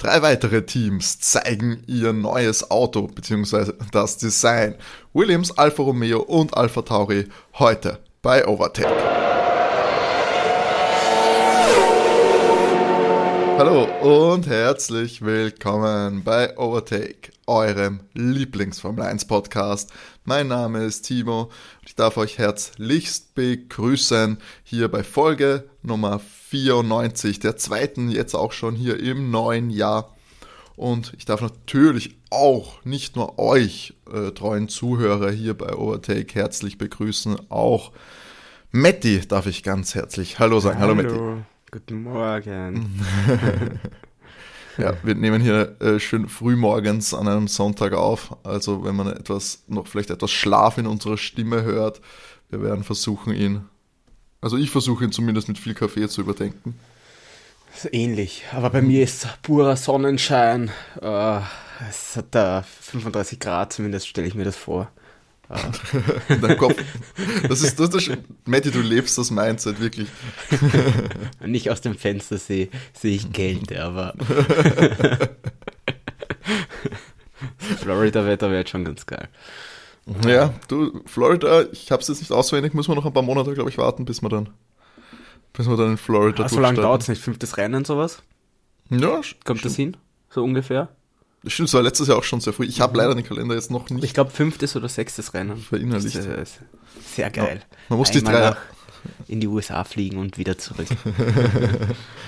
Drei weitere Teams zeigen ihr neues Auto bzw. das Design. Williams, Alfa Romeo und Alfa Tauri heute bei Overtake. Hallo und herzlich willkommen bei Overtake, eurem Lieblings-Formel 1 Podcast. Mein Name ist Timo und ich darf euch herzlichst begrüßen hier bei Folge Nummer 94, der zweiten jetzt auch schon hier im neuen Jahr. Und ich darf natürlich auch nicht nur euch äh, treuen Zuhörer hier bei Overtake herzlich begrüßen, auch Matti darf ich ganz herzlich Hallo sagen. Hallo, Hallo Matti. Guten Morgen. ja, wir nehmen hier äh, schön früh morgens an einem Sonntag auf. Also wenn man etwas, noch vielleicht etwas Schlaf in unserer Stimme hört, wir werden versuchen ihn, also ich versuche ihn zumindest mit viel Kaffee zu überdenken. ähnlich, aber bei mir ist purer Sonnenschein. Äh, es hat da 35 Grad, zumindest stelle ich mir das vor. in deinem Kopf. Das ist, das ist, Matti, du lebst das Mindset, wirklich. Nicht aus dem Fenster sehe, sehe ich Kälte, aber Florida-Wetter wäre schon ganz geil. Ja, du, Florida, ich habe es jetzt nicht auswendig, müssen wir noch ein paar Monate, glaube ich, warten, bis wir dann, bis wir dann in Florida ah, So lange dauert es nicht, fünftes Rennen sowas? Ja, Kommt das hin? So ungefähr? Stimmt, es war letztes Jahr auch schon sehr früh. Ich habe mhm. leider den Kalender jetzt noch nicht. Ich glaube, fünftes oder sechstes Rennen. Verinnerlicht. Das äh, sehr geil. Ja, man muss Einmal die drei in die USA fliegen und wieder zurück.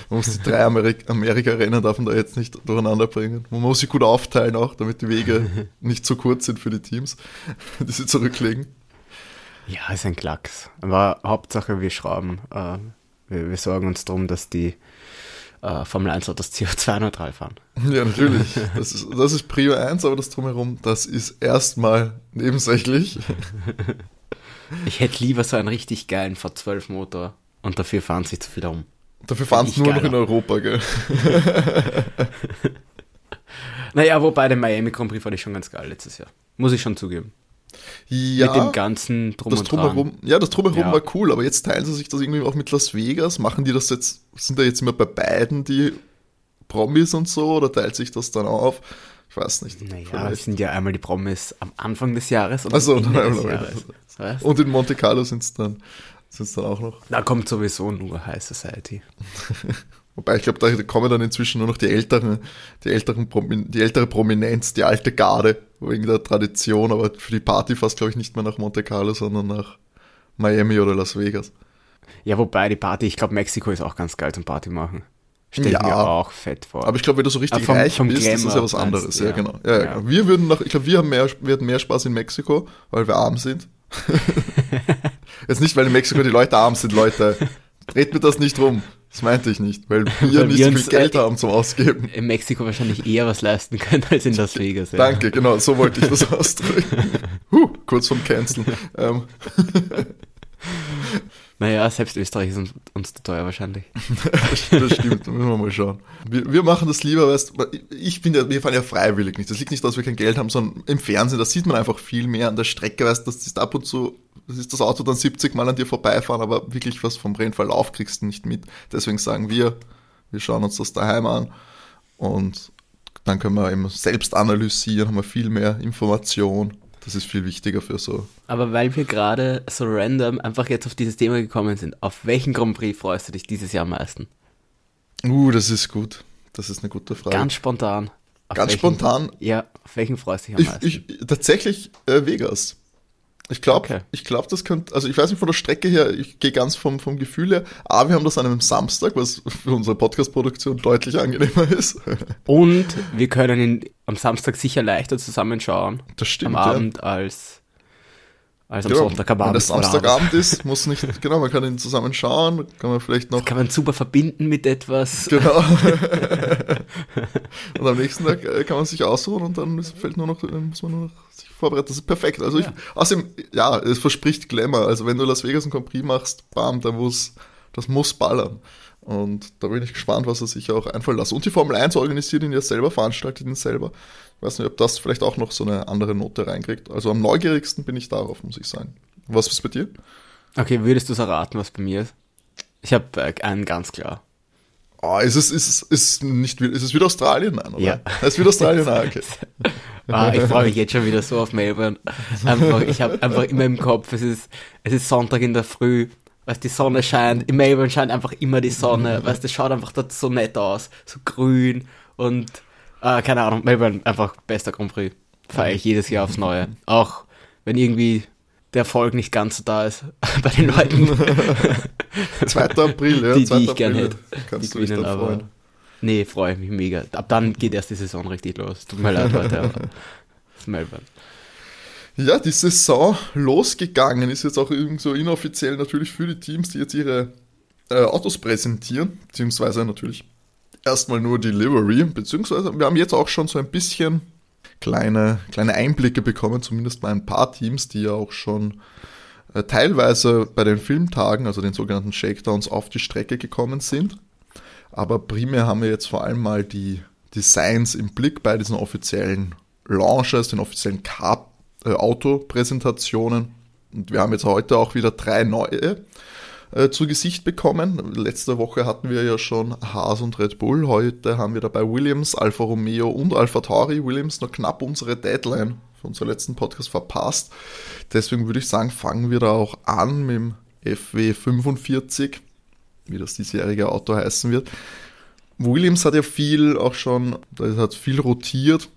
man muss die drei Amerik Amerika-Rennen darf man da jetzt nicht durcheinander bringen. Man muss sie gut aufteilen auch, damit die Wege nicht zu kurz sind für die Teams, die sie zurücklegen. Ja, ist ein Klacks. Aber Hauptsache, wir schrauben. Äh, wir, wir sorgen uns darum, dass die äh, Formel 1 Autos CO2-neutral fahren. Ja, natürlich. Das ist, das ist Prio 1, aber das drumherum, das ist erstmal nebensächlich. Ich hätte lieber so einen richtig geilen V12-Motor und dafür fahren sie zu viel um. Dafür fahren sie nur geiler. noch in Europa, gell? naja, wobei der Miami Grand Prix fand ich schon ganz geil letztes Jahr. Muss ich schon zugeben. Ja, mit dem ganzen Drum das drumherum, Ja, das Drumherum ja. war cool, aber jetzt teilen sie sich das irgendwie auch mit Las Vegas. Machen die das jetzt, sind da jetzt immer bei beiden die Promis und so oder teilt sich das dann auf? Ich weiß nicht. Naja, es sind ja einmal die Promis am Anfang des Jahres und also, Ende des Jahres. Und in Monte Carlo sind es dann, sind's dann auch noch. Da kommt sowieso nur High Society. Wobei ich glaube, da kommen dann inzwischen nur noch die älteren, die älteren, die ältere Prominenz, die alte Garde, wegen der Tradition, aber für die Party fast, glaube ich, nicht mehr nach Monte Carlo, sondern nach Miami oder Las Vegas. Ja, wobei die Party, ich glaube, Mexiko ist auch ganz geil zum Party machen. Stell ja, mir auch fett vor. Aber ich glaube, wenn du so richtig vom, reich vom bist, Glamour, ist das ja was anderes. Ja, ja genau. Ja, ja. Genau. Wir würden noch, ich glaube, wir haben mehr, wir mehr Spaß in Mexiko, weil wir arm sind. Jetzt nicht, weil in Mexiko die Leute arm sind, Leute. Dreht mir das nicht rum. Das meinte ich nicht, weil wir weil nicht wir so viel Geld äh, haben zum Ausgeben. In Mexiko wahrscheinlich eher was leisten können als in Las Vegas. Ja. Danke, genau, so wollte ich das ausdrücken. Huh, kurz vom Canceln. Naja, selbst Österreich ist uns, uns teuer wahrscheinlich. das stimmt, müssen wir mal schauen. Wir, wir machen das lieber, weißt ich bin ja, wir fahren ja freiwillig nicht. Das liegt nicht, dass wir kein Geld haben, sondern im Fernsehen, da sieht man einfach viel mehr an der Strecke, weißt das ist ab und zu, das ist das Auto dann 70 Mal an dir vorbeifahren, aber wirklich was vom Rennverlauf kriegst du nicht mit. Deswegen sagen wir, wir schauen uns das daheim an und dann können wir eben selbst analysieren, haben wir viel mehr Information das ist viel wichtiger für so. Aber weil wir gerade so random einfach jetzt auf dieses Thema gekommen sind, auf welchen Grand Prix freust du dich dieses Jahr am meisten? Uh, das ist gut. Das ist eine gute Frage. Ganz spontan. Auf Ganz welchen, spontan? Ja, auf welchen freust du dich am meisten? Ich, ich, tatsächlich äh, Vegas. Ich glaube, okay. ich glaube, das könnte, also ich weiß nicht von der Strecke her, ich gehe ganz vom, vom Gefühl her, aber wir haben das an einem Samstag, was für unsere Podcast-Produktion deutlich angenehmer ist. Und wir können ihn am Samstag sicher leichter zusammenschauen. Das stimmt. Am Abend ja. als, als am genau. Sonntag am Abend. Wenn das Samstagabend ist, muss nicht, genau, man kann ihn zusammenschauen, kann man vielleicht noch. Das kann man super verbinden mit etwas. Genau. und am nächsten Tag äh, kann man sich ausruhen und dann fällt nur noch, muss man nur noch vorbereitet. Das ist perfekt. Also ja. ich, außerdem, ja, es verspricht Glamour. Also wenn du Las Vegas ein Grand Prix machst, bam, da muss, das muss ballern. Und da bin ich gespannt, was er sich auch einfallen lässt. Und die Formel 1 organisiert ihn ja selber, veranstaltet ihn selber. Ich weiß nicht, ob das vielleicht auch noch so eine andere Note reinkriegt. Also am neugierigsten bin ich darauf, muss ich sagen. Was ist bei dir? Okay, würdest du es erraten, was bei mir ist? Ich habe äh, einen ganz klar. Oh, ist es, ist es, ist nicht, ist es wieder Australien? Nein, oder? Ja. Es ist wieder Australien, ah, okay. Ah, ich freue mich jetzt schon wieder so auf Melbourne. Einfach, ich habe einfach immer im Kopf, es ist, es ist Sonntag in der Früh, weißt die Sonne scheint, in Melbourne scheint einfach immer die Sonne, weißt das schaut einfach dort so nett aus, so grün und, äh, keine Ahnung, Melbourne einfach bester Grand Prix. Feiere ich jedes Jahr aufs Neue. Auch wenn irgendwie der Erfolg nicht ganz so da ist bei den Leuten. 2. April, ja. Die, 2. die ich gern April. hätte. Kannst die du dich gewinnen, da aber freuen. nee, freue ich mich mega. Ab dann geht erst die Saison richtig los. Tut mir leid, Leute, aber das ist Melbourne. Ja, die Saison losgegangen ist jetzt auch irgendwie so inoffiziell natürlich für die Teams, die jetzt ihre äh, Autos präsentieren, beziehungsweise natürlich erstmal nur die Livery, beziehungsweise wir haben jetzt auch schon so ein bisschen kleine, kleine Einblicke bekommen, zumindest bei ein paar Teams, die ja auch schon teilweise bei den Filmtagen, also den sogenannten Shakedowns, auf die Strecke gekommen sind. Aber primär haben wir jetzt vor allem mal die Designs im Blick bei diesen offiziellen Launches, den offiziellen Car äh. Und wir haben jetzt heute auch wieder drei neue äh, zu Gesicht bekommen. Letzte Woche hatten wir ja schon Haas und Red Bull. Heute haben wir dabei Williams, Alfa Romeo und Alfa Tauri. Williams noch knapp unsere Deadline für unseren letzten Podcast verpasst. Deswegen würde ich sagen, fangen wir da auch an mit dem FW45, wie das diesjährige Auto heißen wird. Williams hat ja viel auch schon, da hat viel rotiert.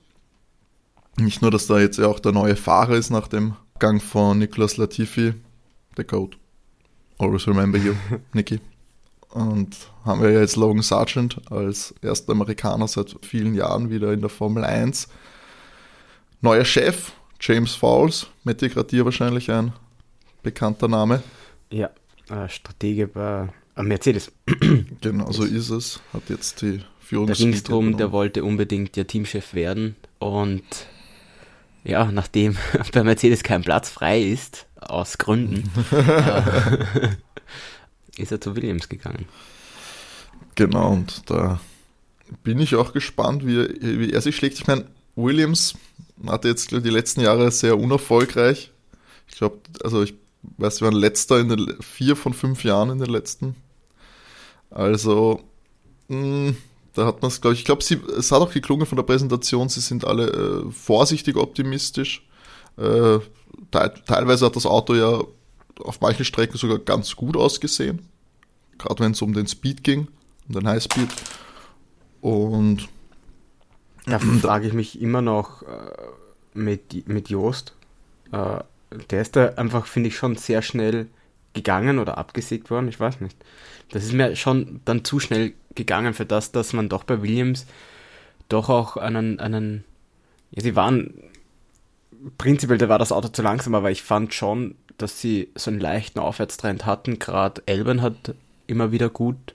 Nicht nur, dass da jetzt ja auch der neue Fahrer ist nach dem Gang von Nicolas Latifi, der Code. Always remember you, Nicky. Und haben wir ja jetzt Logan Sargent als erster Amerikaner seit vielen Jahren wieder in der Formel 1. Neuer Chef, James Fowles, Matti Gradier wahrscheinlich ein bekannter Name. Ja, äh, Stratege bei äh, Mercedes. Genau, so ist es. Hat jetzt die Da Führungs... ging es darum, der wollte unbedingt der Teamchef werden und ja, nachdem bei Mercedes kein Platz frei ist, aus Gründen, äh, ist er zu Williams gegangen. Genau, und da bin ich auch gespannt, wie, wie er sich schlägt. Ich meine, Williams hatte jetzt die letzten Jahre sehr unerfolgreich. Ich glaube, also ich weiß, wir waren letzter in den vier von fünf Jahren in den letzten. Also, mh, da hat man es, glaube ich, ich glaube, es hat auch geklungen von der Präsentation, sie sind alle äh, vorsichtig optimistisch. Äh, te teilweise hat das Auto ja auf manchen Strecken sogar ganz gut ausgesehen. Gerade wenn es um den Speed ging, um den Highspeed. Und Da frage ich mich immer noch äh, mit, mit Joost. Äh, der ist da einfach, finde ich, schon sehr schnell gegangen oder abgesägt worden, ich weiß nicht. Das ist mir schon dann zu schnell gegangen für das, dass man doch bei Williams doch auch einen, einen ja, sie waren, prinzipiell, da war das Auto zu langsam, aber ich fand schon, dass sie so einen leichten Aufwärtstrend hatten. Gerade Elben hat immer wieder gut,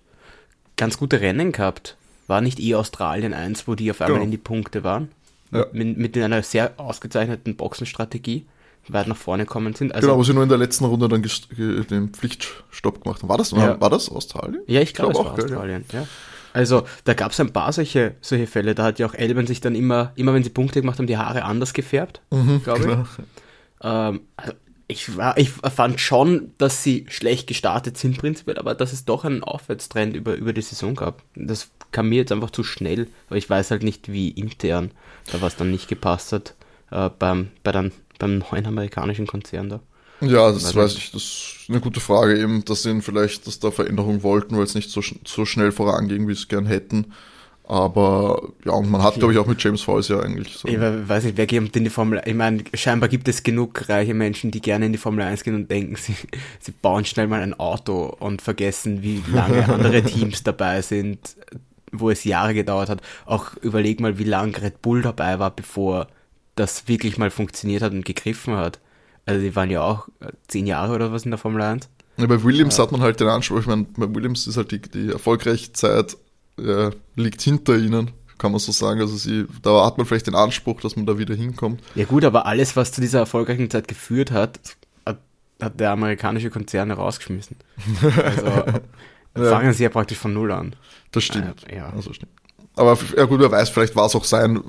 ganz gute Rennen gehabt. War nicht eh Australien eins, wo die auf einmal Genau. in die Punkte waren? Ja. Mit, mit einer sehr ausgezeichneten Boxenstrategie weit nach vorne gekommen sind. Also, genau, wo sie nur in der letzten Runde dann den Pflichtstopp gemacht haben. War das, Ja. war das Australien? Ja, ich glaube, glaub es war auch, gell, ja. Australien, ja. Also, da gab es ein paar solche, solche Fälle. Da hat ja auch Elben sich dann immer, immer wenn sie Punkte gemacht haben, die Haare anders gefärbt, glaube ich. Genau. Ähm, also ich, war, ich fand schon, dass sie schlecht gestartet sind prinzipiell, aber dass es doch einen Aufwärtstrend über, über die Saison gab. Das kam mir jetzt einfach zu schnell, aber ich weiß halt nicht, wie intern da was dann nicht gepasst hat äh, beim, bei dann, beim neuen amerikanischen Konzern da. Ja, das Weiß weiß ich, das ist eine gute Frage eben, dass sie vielleicht, dass da Veränderungen wollten, weil es nicht so, so schnell voranging, wie sie es gern hätten. Aber ja, und man hat, glaube ich, auch mit James Fowles ja eigentlich so. Ich we- weiß nicht, wer geht in die Formel Ich meine, scheinbar gibt es genug reiche Menschen, die gerne in die Formel 1 gehen und denken, sie, sie bauen schnell mal ein Auto und vergessen, wie lange andere Teams dabei sind, wo es Jahre gedauert hat. Auch überleg mal, wie lange Red Bull dabei war, bevor das wirklich mal funktioniert hat und gegriffen hat. Also die waren ja auch äh, zehn Jahre oder was in der Formel 1. Ja, bei Williams hat man halt den Anspruch, ich meine, bei Williams ist halt die, die erfolgreiche Zeit ja, liegt hinter ihnen, kann man so sagen. Also sie, da hat man vielleicht den Anspruch, dass man da wieder hinkommt. Ja gut, aber alles, was zu dieser erfolgreichen Zeit geführt hat, hat, hat der amerikanische Konzern rausgeschmissen. Also fangen sie ja praktisch von Null an. Das stimmt. Äh, ja. Also stimmt. Aber ja gut, wer weiß, vielleicht war es auch sein,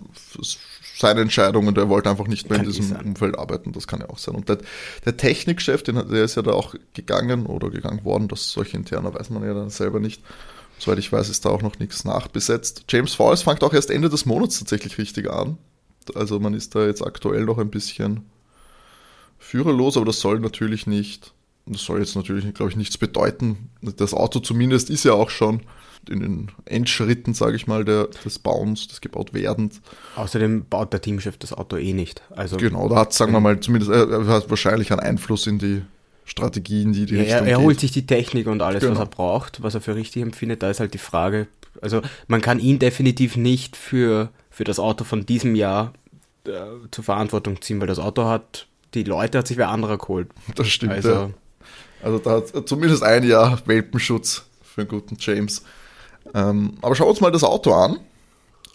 seine Entscheidung und er wollte einfach nicht mehr Kann in eh diesem. Umfeld arbeiten. Das kann ja auch sein. Und der, der Technikchef, den, der ist ja da auch gegangen oder gegangen worden, das solche interner weiß man ja dann selber nicht. Soweit ich weiß, ist da auch noch nichts nachbesetzt. James Falls fängt auch erst Ende des Monats tatsächlich richtig an. Also man ist da jetzt aktuell noch ein bisschen führerlos, aber das soll natürlich nicht, das soll jetzt natürlich, glaube ich, nichts bedeuten. Das Auto zumindest ist ja auch schon in den Endschritten, sage ich mal, der, des Bauens, des gebaut werdens. Außerdem baut der Teamchef das Auto eh nicht. Also genau, da hat, sagen wir mal, zumindest er hat wahrscheinlich einen Einfluss in die Strategien, die die ja, Richtung er, er holt sich die Technik und alles, Genau. was er braucht, was er für richtig empfindet. Da ist halt die Frage, also man kann ihn definitiv nicht für, für das Auto von diesem Jahr äh, zur Verantwortung ziehen, weil das Auto hat, die Leute hat sich wer anderer geholt. Das stimmt. Also, ja. Also da hat zumindest ein Jahr Welpenschutz für einen guten James. Ähm, aber schauen wir uns mal das Auto an.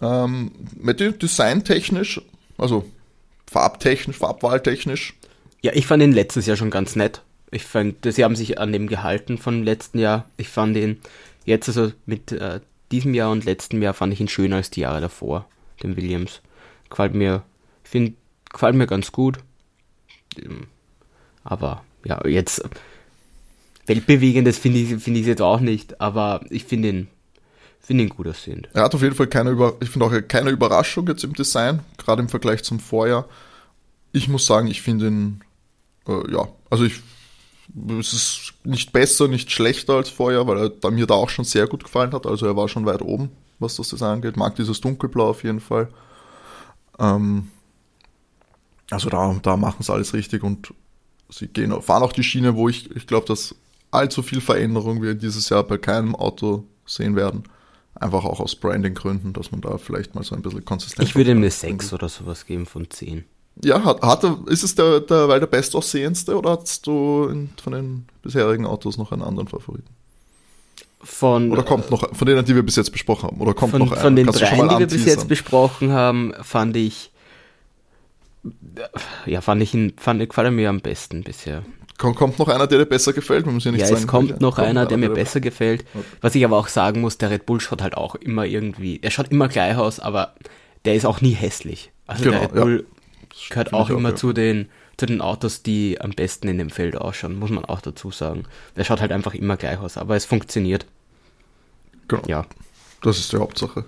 Ähm, mit dem designtechnisch, also farbtechnisch, farbwahltechnisch, ja, ich fand ihn letztes Jahr schon ganz nett. Ich fand, sie haben sich an dem gehalten vom letzten Jahr. Ich fand ihn jetzt, also mit äh, diesem Jahr und letztem Jahr, fand ich ihn schöner als die Jahre davor, den Williams. Gefällt mir, ich gefällt mir ganz gut. Ähm, Aber ja, jetzt weltbewegendes finde ich finde ich jetzt auch nicht, aber ich finde ihn finde ihn gut aussehend. er hat auf jeden Fall keine, Über ich auch keine Überraschung jetzt im Design, gerade im Vergleich zum Vorjahr. Ich muss sagen, ich finde ihn, äh, ja, also ich, es ist nicht besser, nicht schlechter als vorher, weil er mir da auch schon sehr gut gefallen hat. Also er war schon weit oben, was das Design angeht. Mag dieses Dunkelblau auf jeden Fall. Ähm, also da, da machen sie alles richtig und sie gehen, fahren auch die Schiene, wo ich, ich glaube, dass allzu viel Veränderung wir dieses Jahr bei keinem Auto sehen werden. Einfach auch aus Branding-Gründen, dass man da vielleicht mal so ein bisschen konsistent Ich würde ihm eine 6 oder sowas geben von 10. ja, hat, hat ist es der, der, weil der bestaussehendste oder hast du in, von den bisherigen Autos noch einen anderen Favoriten? Von, Oder kommt noch, von denen, die wir bis jetzt besprochen haben, oder kommt von, noch einer? von den Kannst dreien, mal die wir bis jetzt besprochen haben, fand ich ja, fand ich ihn, fand, gefällt er mir am besten bisher. Kommt, kommt noch einer, der dir besser gefällt? Wir müssen ja nicht Ja, sagen, es kommt noch einer, der mir besser gefällt. Was ich aber auch sagen muss, der Red Bull schaut halt auch immer irgendwie, er schaut immer gleich aus, aber der ist auch nie hässlich. Also Genau, der Red ja. Bull Das gehört auch ich immer ja. zu den zu den Autos, die am besten in dem Feld ausschauen, muss man auch dazu sagen. Der schaut halt einfach immer gleich aus, aber es funktioniert. Genau, Ja. das ist die Hauptsache.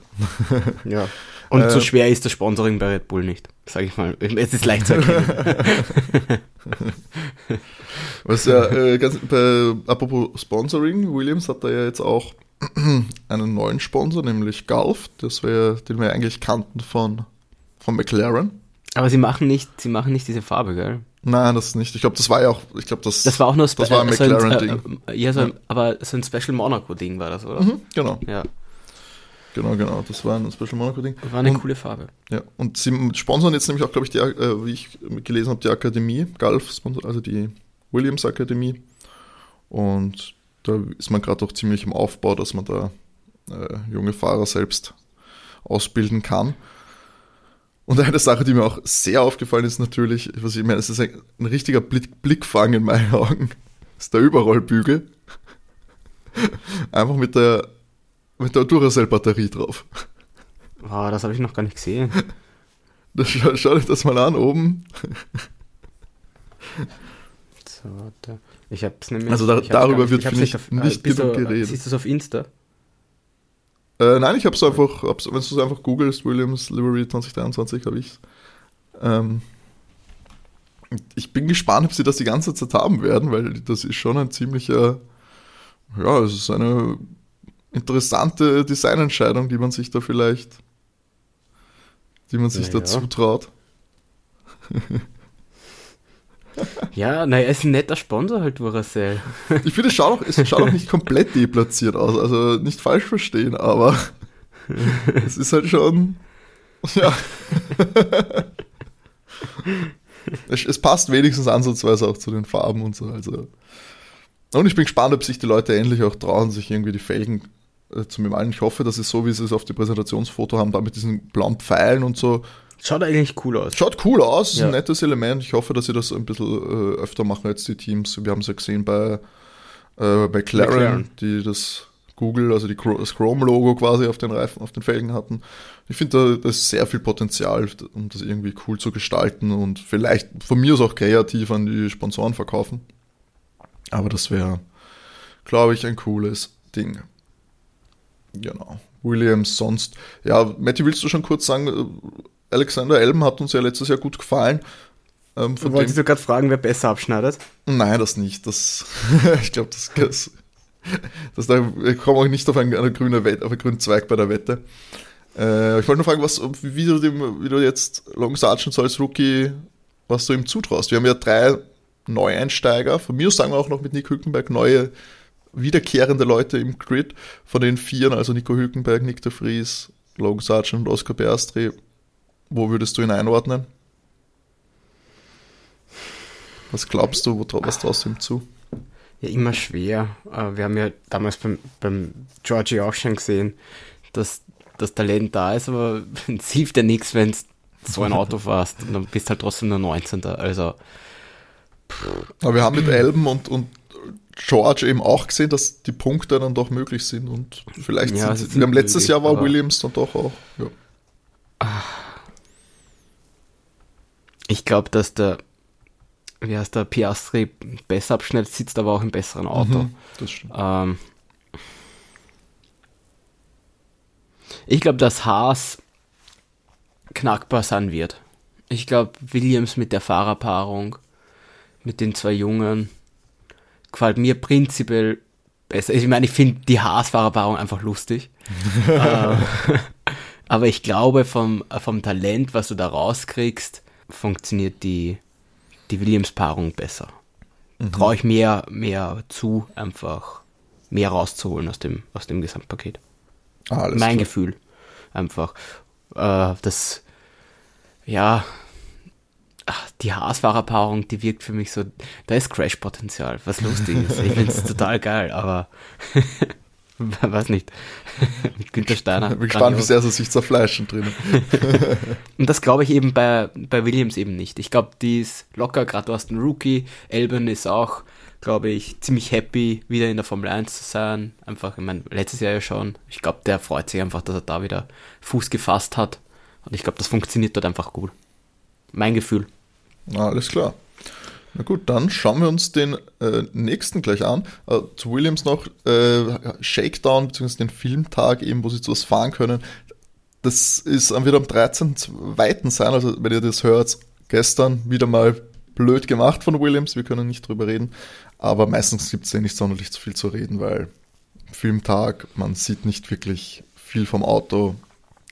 Ja. Und Äh, so schwer ist das Sponsoring bei Red Bull nicht, sage ich mal. Es ist leicht zu erkennen. Was ja, äh, ganz, bei, apropos Sponsoring, Williams hat da ja jetzt auch einen neuen Sponsor, nämlich Gulf, das wäre, den wir eigentlich kannten von, von McLaren. aber sie machen nicht, sie machen nicht diese Farbe, gell? Nein, das nicht. Ich glaube, das war ja auch, ich glaube, das, Das war auch nur das war ein äh, so McLaren-Ding. äh, ja, so ein, aber so ein Special Monaco-Ding war das, oder? Mhm, genau, Ja, genau, genau. Das war ein Special Monaco-Ding. war eine Und- coole Farbe. Ja, und sie sponsern jetzt nämlich auch, glaube ich, die, äh, wie ich gelesen habe, die Akademie, sponsor, also die Williams Akademie. Und da ist man gerade auch ziemlich im Aufbau, dass man da äh, junge Fahrer selbst ausbilden kann. Und eine Sache, die mir auch sehr aufgefallen ist, natürlich, was ich meine, es ist ein, ein richtiger Blick, Blickfang in meinen Augen, ist der Überrollbügel. Einfach mit der, mit der Duracell-Batterie drauf. Oh, das habe ich noch gar nicht gesehen. Das, schau, schau euch das mal an, oben. So, warte. Ich hab's nämlich. Also da- darüber nicht- wird, ich ich, auf- nicht bist genug du, geredet. Siehst du es auf Insta? Äh, nein, ich habe es einfach, hab's, wenn du es einfach googelst, Williams Livery 2023, habe ich ähm, Ich bin gespannt, ob sie das die ganze Zeit haben werden, weil das ist schon ein ziemlicher, ja, es ist eine interessante Designentscheidung, die man sich da vielleicht, die man sich Na da zutraut. Ja, naja, er ist ein netter Sponsor halt, Duracell. Ich finde, es schaut auch, es schaut auch nicht komplett deplatziert aus, also nicht falsch verstehen, aber es ist halt schon, ja. es, es passt wenigstens ansatzweise auch zu den Farben und so, also. Und ich bin gespannt, ob sich die Leute endlich auch trauen, sich irgendwie die Felgen äh, zu bemalen. Ich hoffe, dass es so, wie sie es auf dem Präsentationsfoto haben, da mit diesen blauen Pfeilen und so. Schaut eigentlich cool aus. Schaut cool aus, ist Ja. ein nettes Element. Ich hoffe, dass sie das ein bisschen äh, öfter machen jetzt die Teams. Wir haben es ja gesehen bei, äh, bei McLaren, McLaren. die das Google, also die, das Chrome-Logo quasi auf den Reifen, auf den Felgen hatten. Ich finde, da, da ist sehr viel Potenzial, um das irgendwie cool zu gestalten und vielleicht von mir aus auch kreativ an die Sponsoren verkaufen. Aber das wäre, glaube ich, ein cooles Ding. Genau. Williams sonst. Ja, Matti, willst du schon kurz sagen, äh, Alexander Elben hat uns ja letztes Jahr gut gefallen. Ähm, von Wolltest dem... du gerade fragen, wer besser abschneidet? Nein, das nicht. Das, ich glaube, das, das, das, da kommen auch nicht auf eine, eine grüne Wette, auf einen grünen Zweig bei der Wette. Äh, ich wollte nur fragen, was, wie, du dem, wie du jetzt Long Sargent als Rookie, was du ihm zutraust. Wir haben ja drei Neueinsteiger. Von mir aus sagen wir auch noch mit Nick Hülkenberg neue, wiederkehrende Leute im Grid. Von den Vieren, also Nico Hülkenberg, Nick de Vries, Logan Sargent und Oscar Berstri. Wo würdest du ihn einordnen? Was glaubst du, was traust du ihm zu? Ja, immer schwer. Äh, wir haben ja damals beim, beim Georgie auch schon gesehen, dass das Talent da ist, aber es hilft ja nichts, wenn du so ein Auto fährst und dann bist du halt trotzdem nur 19. Also. Aber wir haben mit Elben und, und George eben auch gesehen, dass die Punkte dann doch möglich sind und vielleicht ja, sind, wir haben letztes Jahr war Williams dann doch auch. Ja. Ich glaube, dass der wie heißt der Piastri besser abschneidet, sitzt aber auch im besseren Auto. Mhm, das stimmt. Ähm, ich glaube, dass Haas knackbar sein wird. Ich glaube, Williams mit der Fahrerpaarung, mit den zwei Jungen, gefällt mir prinzipiell besser. Ich meine, ich finde die Haas-Fahrerpaarung einfach lustig. äh, aber ich glaube, vom, vom Talent, was du da rauskriegst, funktioniert die, die Williams-Paarung besser. Mhm. Traue ich mehr, mehr zu, einfach mehr rauszuholen aus dem, aus dem Gesamtpaket. Ah, mein klar. Gefühl. Einfach. Äh, das, ja, ach, die Haasfahrerpaarung, die wirkt für mich so, da ist Crash-Potenzial, was lustig ist. Ich finde es total geil, aber weiß nicht. Mit Günther Steiner. Ich bin gespannt, wie sehr sie sich zerfleischen drinnen. Und das glaube ich eben bei, bei Williams eben nicht. Ich glaube, die ist locker, gerade du hast einen Rookie. Elben ist auch, glaube ich, ziemlich happy, wieder in der Formel 1 zu sein. Einfach, ich meine, letztes Jahr ja schon. Ich glaube, der freut sich einfach, dass er da wieder Fuß gefasst hat. Und ich glaube, das funktioniert dort einfach gut. Mein Gefühl. Alles klar. Na gut, dann schauen wir uns den äh, nächsten gleich an. Äh, zu Williams noch äh, Shakedown, beziehungsweise den Filmtag eben, wo sie zu was fahren können. Das ist wird am 13.2. sein, also wenn ihr das hört, gestern wieder mal blöd gemacht von Williams, wir können nicht drüber reden, aber meistens gibt es ja nicht sonderlich zu viel zu reden, weil Filmtag, man sieht nicht wirklich viel vom Auto,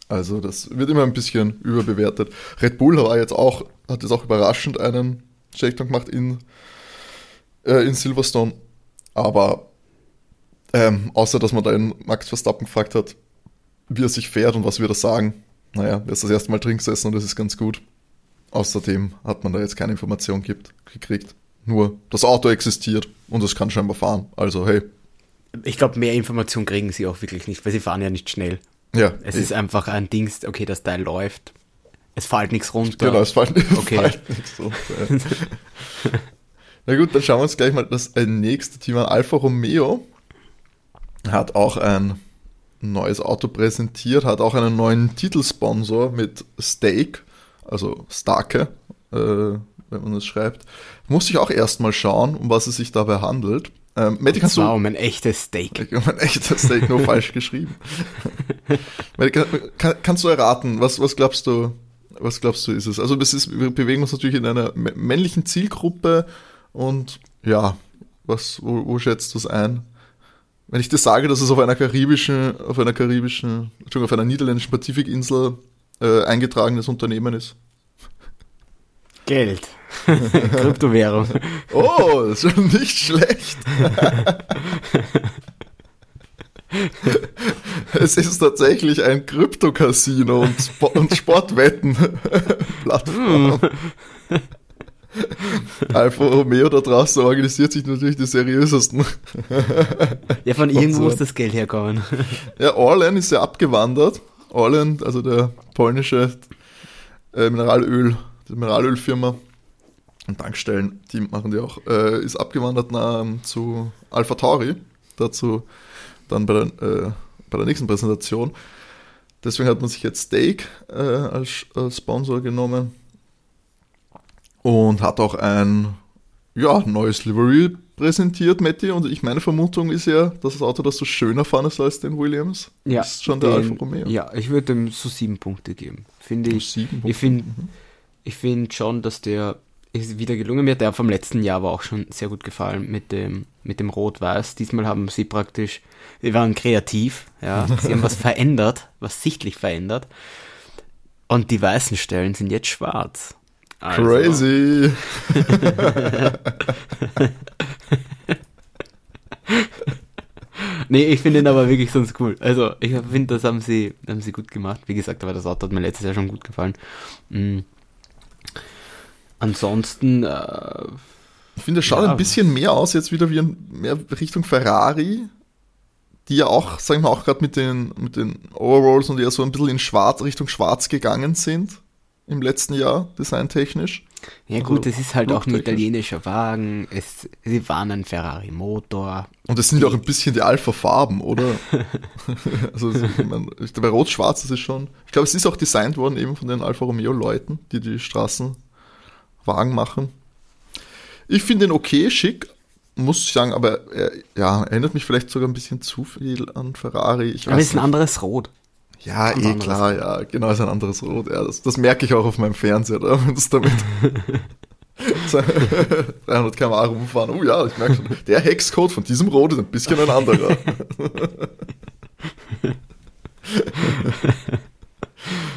also das wird immer ein bisschen überbewertet. Red Bull war jetzt auch, hat jetzt auch überraschend einen Shakedown gemacht in, äh, in Silverstone. Aber ähm, außer, dass man da in Max Verstappen gefragt hat, wie er sich fährt und was wir da sagen. Naja, er ist das erste Mal drin gesessen und das ist ganz gut. Außerdem hat man da jetzt keine Information gibt, gekriegt. Nur, das Auto existiert und es kann scheinbar fahren. Also, hey. Ich glaube, mehr Information kriegen sie auch wirklich nicht, weil sie fahren ja nicht schnell. Ja. Es ist einfach ein Ding, okay, das Teil läuft, es fällt nichts runter. Genau, es fällt, okay. fällt nichts runter. Na gut, dann schauen wir uns gleich mal das äh, nächste Team an. Alfa Romeo hat auch ein neues Auto präsentiert, hat auch einen neuen Titelsponsor mit Stake, also Starke, äh, wenn man es schreibt. Muss ich auch erstmal schauen, um was es sich dabei handelt. Ähm, Matti, kannst du, um ein echtes Steak. Um ein echtes Steak, nur falsch geschrieben. Matti, kann, kannst du erraten, was, was glaubst du, was glaubst du, ist es? Also das ist, wir bewegen uns natürlich in einer männlichen Zielgruppe und ja, was, wo, wo schätzt du es ein? Wenn ich dir sage, dass es auf einer karibischen, auf einer karibischen, Entschuldigung, auf einer niederländischen Pazifikinsel äh, eingetragenes Unternehmen ist. Geld. Kryptowährung. Oh, ist schon nicht schlecht. es ist tatsächlich ein Krypto-Casino und, Sp und Sportwetten-Plattform. Alfa Romeo da draußen organisiert sich natürlich die seriösesten. ja, von irgendwo muss das Geld herkommen. Ja, Orlen ist ja abgewandert. Orlen, also der polnische äh, Mineralöl, die Mineralölfirma und Tankstellen, die machen die auch, äh, ist abgewandert nach, zu Alpha Tauri. Dazu dann bei der, äh, bei der nächsten Präsentation. Deswegen hat man sich jetzt Steak äh, als, als, Sponsor genommen und hat auch ein ja, neues Livery präsentiert, Matti. Und ich meine Vermutung ist ja, dass das Auto, das du schöner fandest als den Williams, Ja, ist schon der den- Alfa Romeo. Ja, ich würde ihm so sieben Punkte geben. Finde ich. Sieben Punkte. Ich finde ich find schon, dass der ist wieder gelungen mir. Der vom letzten Jahr war auch schon sehr gut gefallen mit dem, mit dem Rot-Weiß. Diesmal haben sie praktisch, sie waren kreativ, ja. Sie haben was verändert, was sichtlich verändert. Und die weißen Stellen sind jetzt schwarz. Also, Crazy. Nee, ich finde ihn aber wirklich sonst cool. Also, ich finde, das haben sie, haben sie gut gemacht. Wie gesagt, aber das Auto hat mir letztes Jahr schon gut gefallen. Mm. Ansonsten, äh, Ich finde, es schaut Ja. ein bisschen mehr aus jetzt wieder wie ein, mehr Richtung Ferrari, die ja auch, sagen wir auch gerade mit den, mit den Overalls und eher so ein bisschen in Schwarz, Richtung Schwarz gegangen sind im letzten Jahr, designtechnisch. ja Also, gut, es ist halt auch ein italienischer Wagen. Es, sie waren ein Ferrari-Motor. Und es sind ja auch ein bisschen die Alpha-Farben, oder? also, ich meine, ich- bei Rot-Schwarz ist es schon. Ich glaube, es ist auch designt worden eben von den Alfa Romeo-Leuten, die die Straßenwagen machen. Ich finde ihn okay, schick, muss ich sagen, aber er ja, erinnert mich vielleicht sogar ein bisschen zu viel an Ferrari. Ich Aber es ist ein anderes Rot. Ja, eh klar, ja, genau, ist ein anderes Rot. Ja, das, das merke ich auch auf meinem Fernseher, da, wenn es damit 300 km/h rumfahren. Oh ja, ich merke schon, der Hexcode von diesem Rot ist ein bisschen ein anderer.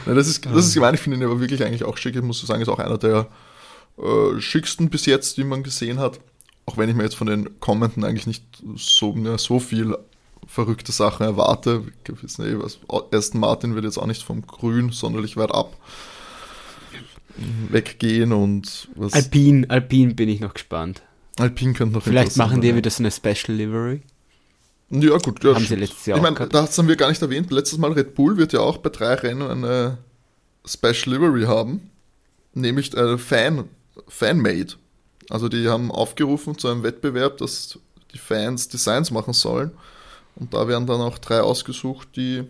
ja, das, ist, das ist gemein, ich finde ihn aber wirklich eigentlich auch schick. Ich muss sagen, ist auch einer der äh, schicksten bis jetzt, die man gesehen hat. Auch wenn ich mir jetzt von den kommenden eigentlich nicht so, ja, so viel verrückte Sachen erwarte. Wir wissen eh, was, Aston Martin wird jetzt auch nicht vom Grün sonderlich weit ab weggehen und was Alpine, Alpine bin ich noch gespannt. Alpine könnte noch Vielleicht machen die wieder so eine Special Livery. Ja, gut, ja. Haben sie letztes Jahr Ich meine, das haben wir gar nicht erwähnt. Letztes Mal Red Bull wird ja auch bei drei Rennen eine Special Livery haben, nämlich eine Fan, Fanmade. Also die haben aufgerufen zu einem Wettbewerb, dass die Fans Designs machen sollen. Und da werden dann auch drei ausgesucht, die.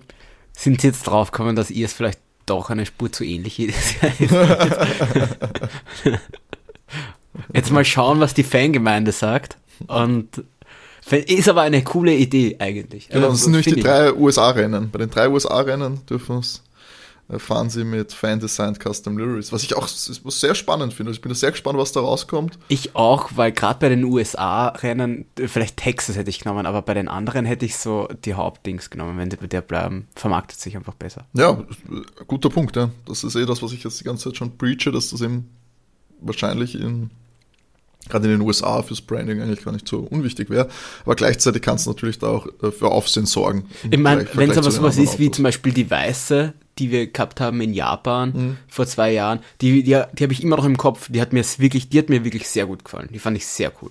Sind sie jetzt draufgekommen, dass ihr es vielleicht doch eine Spur zu ähnlich ist? jetzt mal schauen, was die Fangemeinde sagt. Und ist aber eine coole Idee eigentlich. Genau, Also, das sind nämlich die drei USA-Rennen. Bei den drei USA-Rennen dürfen es äh, fahren sie mit Fan-Designed Custom Liveries, was ich auch was sehr spannend finde. Ich bin sehr gespannt, was da rauskommt. Ich auch, weil gerade bei den USA-Rennen, äh, vielleicht Texas hätte ich genommen, aber bei den anderen hätte ich so die Hauptdings genommen, wenn die bei der bleiben. Vermarktet sich einfach besser. Ja, äh, guter Punkt, ja. Das ist eh das, was ich jetzt die ganze Zeit schon preache, dass das eben wahrscheinlich in gerade in den USA fürs Branding eigentlich gar nicht so unwichtig wäre. Aber gleichzeitig kann es natürlich da auch äh, für Aufsehen sorgen. Ich meine, wenn es aber sowas ist wie zum Beispiel die weiße, die wir gehabt haben in Japan Mhm. vor zwei Jahren, die, die, die habe ich immer noch im Kopf. Die hat mir wirklich, die hat mir wirklich sehr gut gefallen. Die fand ich sehr cool.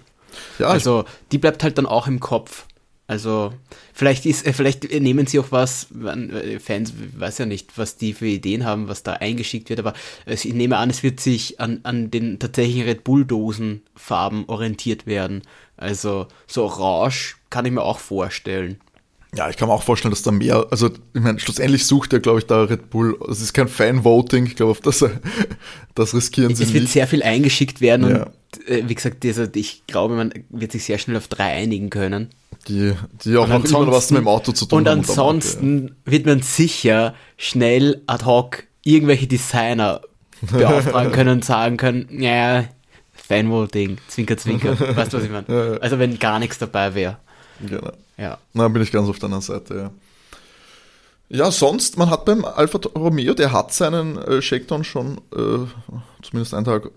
ja, also die bleibt halt dann auch im Kopf. Also vielleicht ist, äh, vielleicht nehmen sie auch was, äh, Fans, weiß ja nicht, was die für Ideen haben, was da eingeschickt wird, aber äh, ich nehme an, es wird sich an, an den tatsächlichen Red Bull Dosen Farben orientiert werden. Also so orange kann ich mir auch vorstellen. Ja, ich kann mir auch vorstellen, dass da mehr, also ich meine, schlussendlich sucht er, glaube ich, da Red Bull, es ist kein Fan-Voting, ich glaube, auf das, das riskieren sie Es wird nicht. sehr viel eingeschickt werden Ja. und äh, wie gesagt, also ich glaube, man wird sich sehr schnell auf drei einigen können. Die, die auch noch immer was mit dem Auto zu tun und haben. Marke, ansonsten wird man sicher schnell ad hoc irgendwelche Designer beauftragen können und sagen können, ja, Fanvoting, zwinker, zwinker, weißt du, was ich meine? Also wenn gar nichts dabei wäre. Genau. Ja. Na, bin ich ganz auf deiner Seite, ja. Ja, sonst, man hat beim Alfa Romeo, der hat seinen äh, Shakedown schon äh, zumindest einen Tag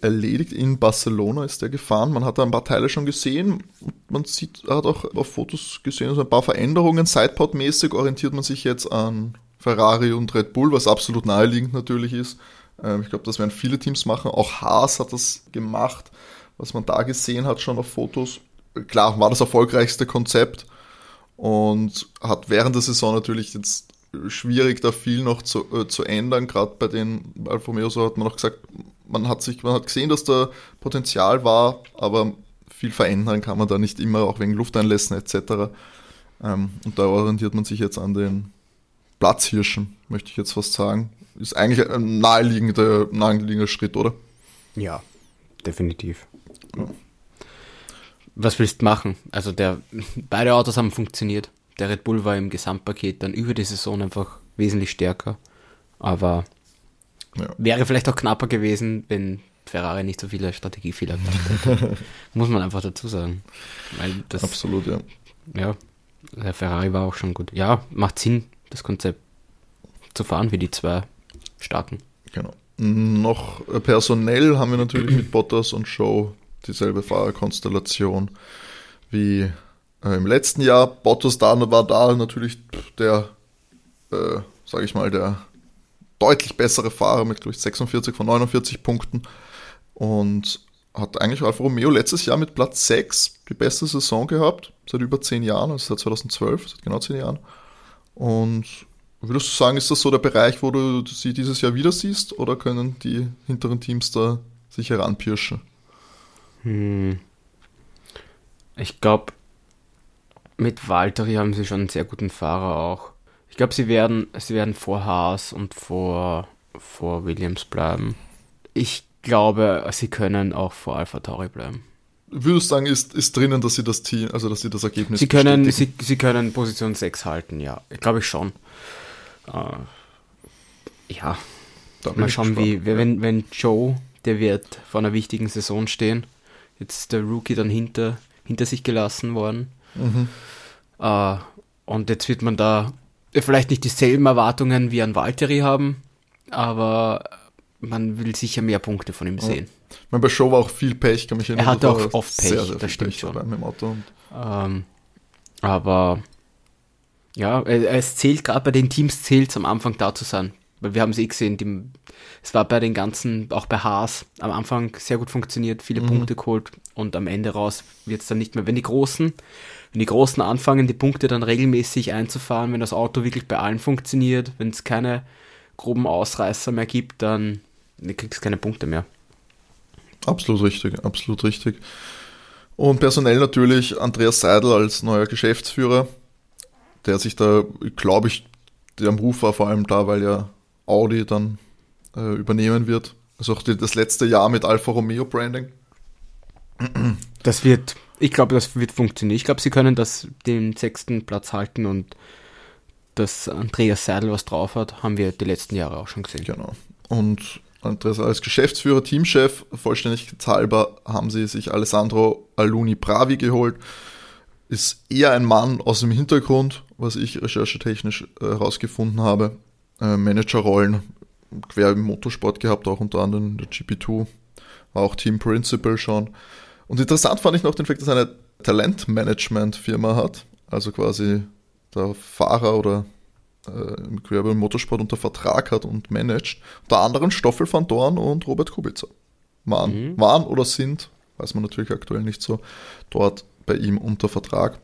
erledigt. In Barcelona ist der gefahren. Man hat da ein paar Teile schon gesehen. Man sieht, hat auch auf Fotos gesehen, also ein paar Veränderungen. Sidepod-mäßig orientiert man sich jetzt an Ferrari und Red Bull, was absolut naheliegend natürlich ist. Ähm, ich glaube, das werden viele Teams machen. Auch Haas hat das gemacht, was man da gesehen hat, schon auf Fotos. Klar, war das erfolgreichste Konzept und hat während der Saison natürlich jetzt schwierig, da viel noch zu, äh, zu ändern. Gerade bei den Alfa Romeo so hat man auch gesagt, man hat sich, man hat gesehen, dass da Potenzial war, aber viel verändern kann man da nicht immer, auch wegen Lufteinlässen etc. Ähm, und da orientiert man sich jetzt an den Platzhirschen, möchte ich jetzt fast sagen. Ist eigentlich ein naheliegender, naheliegender Schritt, oder? Ja, definitiv. Was willst du machen? Also der, beide Autos haben funktioniert. Der Red Bull war im Gesamtpaket dann über die Saison einfach wesentlich stärker. Aber ja. wäre vielleicht auch knapper gewesen, wenn Ferrari nicht so viele Strategiefehler gemacht hätte. Muss man einfach dazu sagen. Das, Absolut, ja. Ja, der Ferrari war auch schon gut. Ja, macht Sinn, das Konzept zu fahren wie die zwei starken. Genau. Noch personell haben wir natürlich mit Bottas und Show dieselbe Fahrerkonstellation wie äh, im letzten Jahr. Bottas da war da natürlich der, äh, sage ich mal, der deutlich bessere Fahrer mit, glaube ich, 46 von 49 Punkten und hat eigentlich Alfa Romeo letztes Jahr mit Platz 6 die beste Saison gehabt, seit über 10 Jahren, also seit 2012, seit genau 10 Jahren. Und würdest du sagen, ist das so der Bereich, wo du sie dieses Jahr wieder siehst, oder können die hinteren Teams da sich heranpirschen? Hm. Ich glaube, mit Valtteri haben sie schon einen sehr guten Fahrer auch. Ich glaube, sie werden, sie werden vor Haas und vor, vor Williams bleiben. Ich glaube, sie können auch vor Alpha Tauri bleiben. Würdest du sagen, ist, ist drinnen, dass sie das Team, also dass sie das Ergebnis sie können, sie, sie können Position 6 halten, ja. Glaube ich schon. Uh, ja. Mal schauen, wie, wenn, wenn Joe, der wird vor einer wichtigen Saison stehen. Jetzt ist der Rookie dann hinter, hinter sich gelassen worden. Mhm. Uh, und jetzt wird man da vielleicht nicht dieselben Erwartungen wie an Valtteri haben, aber man will sicher mehr Punkte von ihm sehen. Ja. Ich meine, bei Show war auch viel Pech, kann mich erinnern. Er hatte auch oft Pech, sehr, sehr das stimmt Pech schon. Mit dem Auto ähm, aber ja, es zählt gerade bei den Teams zählt es am Anfang da zu sein. Weil wir haben es eh gesehen, die, es war bei den ganzen, auch bei Haas, am Anfang sehr gut funktioniert, viele mhm. Punkte geholt und am Ende raus wird es dann nicht mehr. Wenn die Großen, wenn die Großen anfangen, die Punkte dann regelmäßig einzufahren, wenn das Auto wirklich bei allen funktioniert, wenn es keine groben Ausreißer mehr gibt, dann du kriegst keine Punkte mehr. Absolut richtig, absolut richtig. Und personell natürlich Andreas Seidel als neuer Geschäftsführer, der sich da, glaube ich, der am Ruf war vor allem da, weil ja Audi dann äh, übernehmen wird. Also auch die, das letzte Jahr mit Alfa Romeo Branding. Das wird, ich glaube, das wird funktionieren. Ich glaube, sie können das den sechsten Platz halten und dass Andreas Seidel was drauf hat, haben wir die letzten Jahre auch schon gesehen. Genau. Und Andreas als Geschäftsführer, Teamchef, vollständig halber, haben sie sich Alessandro Aluni Bravi geholt. Ist eher ein Mann aus dem Hintergrund, was ich recherchetechnisch äh, herausgefunden habe. Äh, Managerrollen quer im Motorsport gehabt, auch unter anderem in der GP2, war auch Team Principal schon. Und interessant fand ich noch den Fakt, dass er eine Talentmanagement-Firma hat, also quasi der Fahrer oder äh, im Gewerbe Motorsport unter Vertrag hat und managt. Unter anderem Stoffel van Dorn und Robert Kubica. Waren, mhm. waren oder sind, weiß man natürlich aktuell nicht so, dort bei ihm unter Vertrag.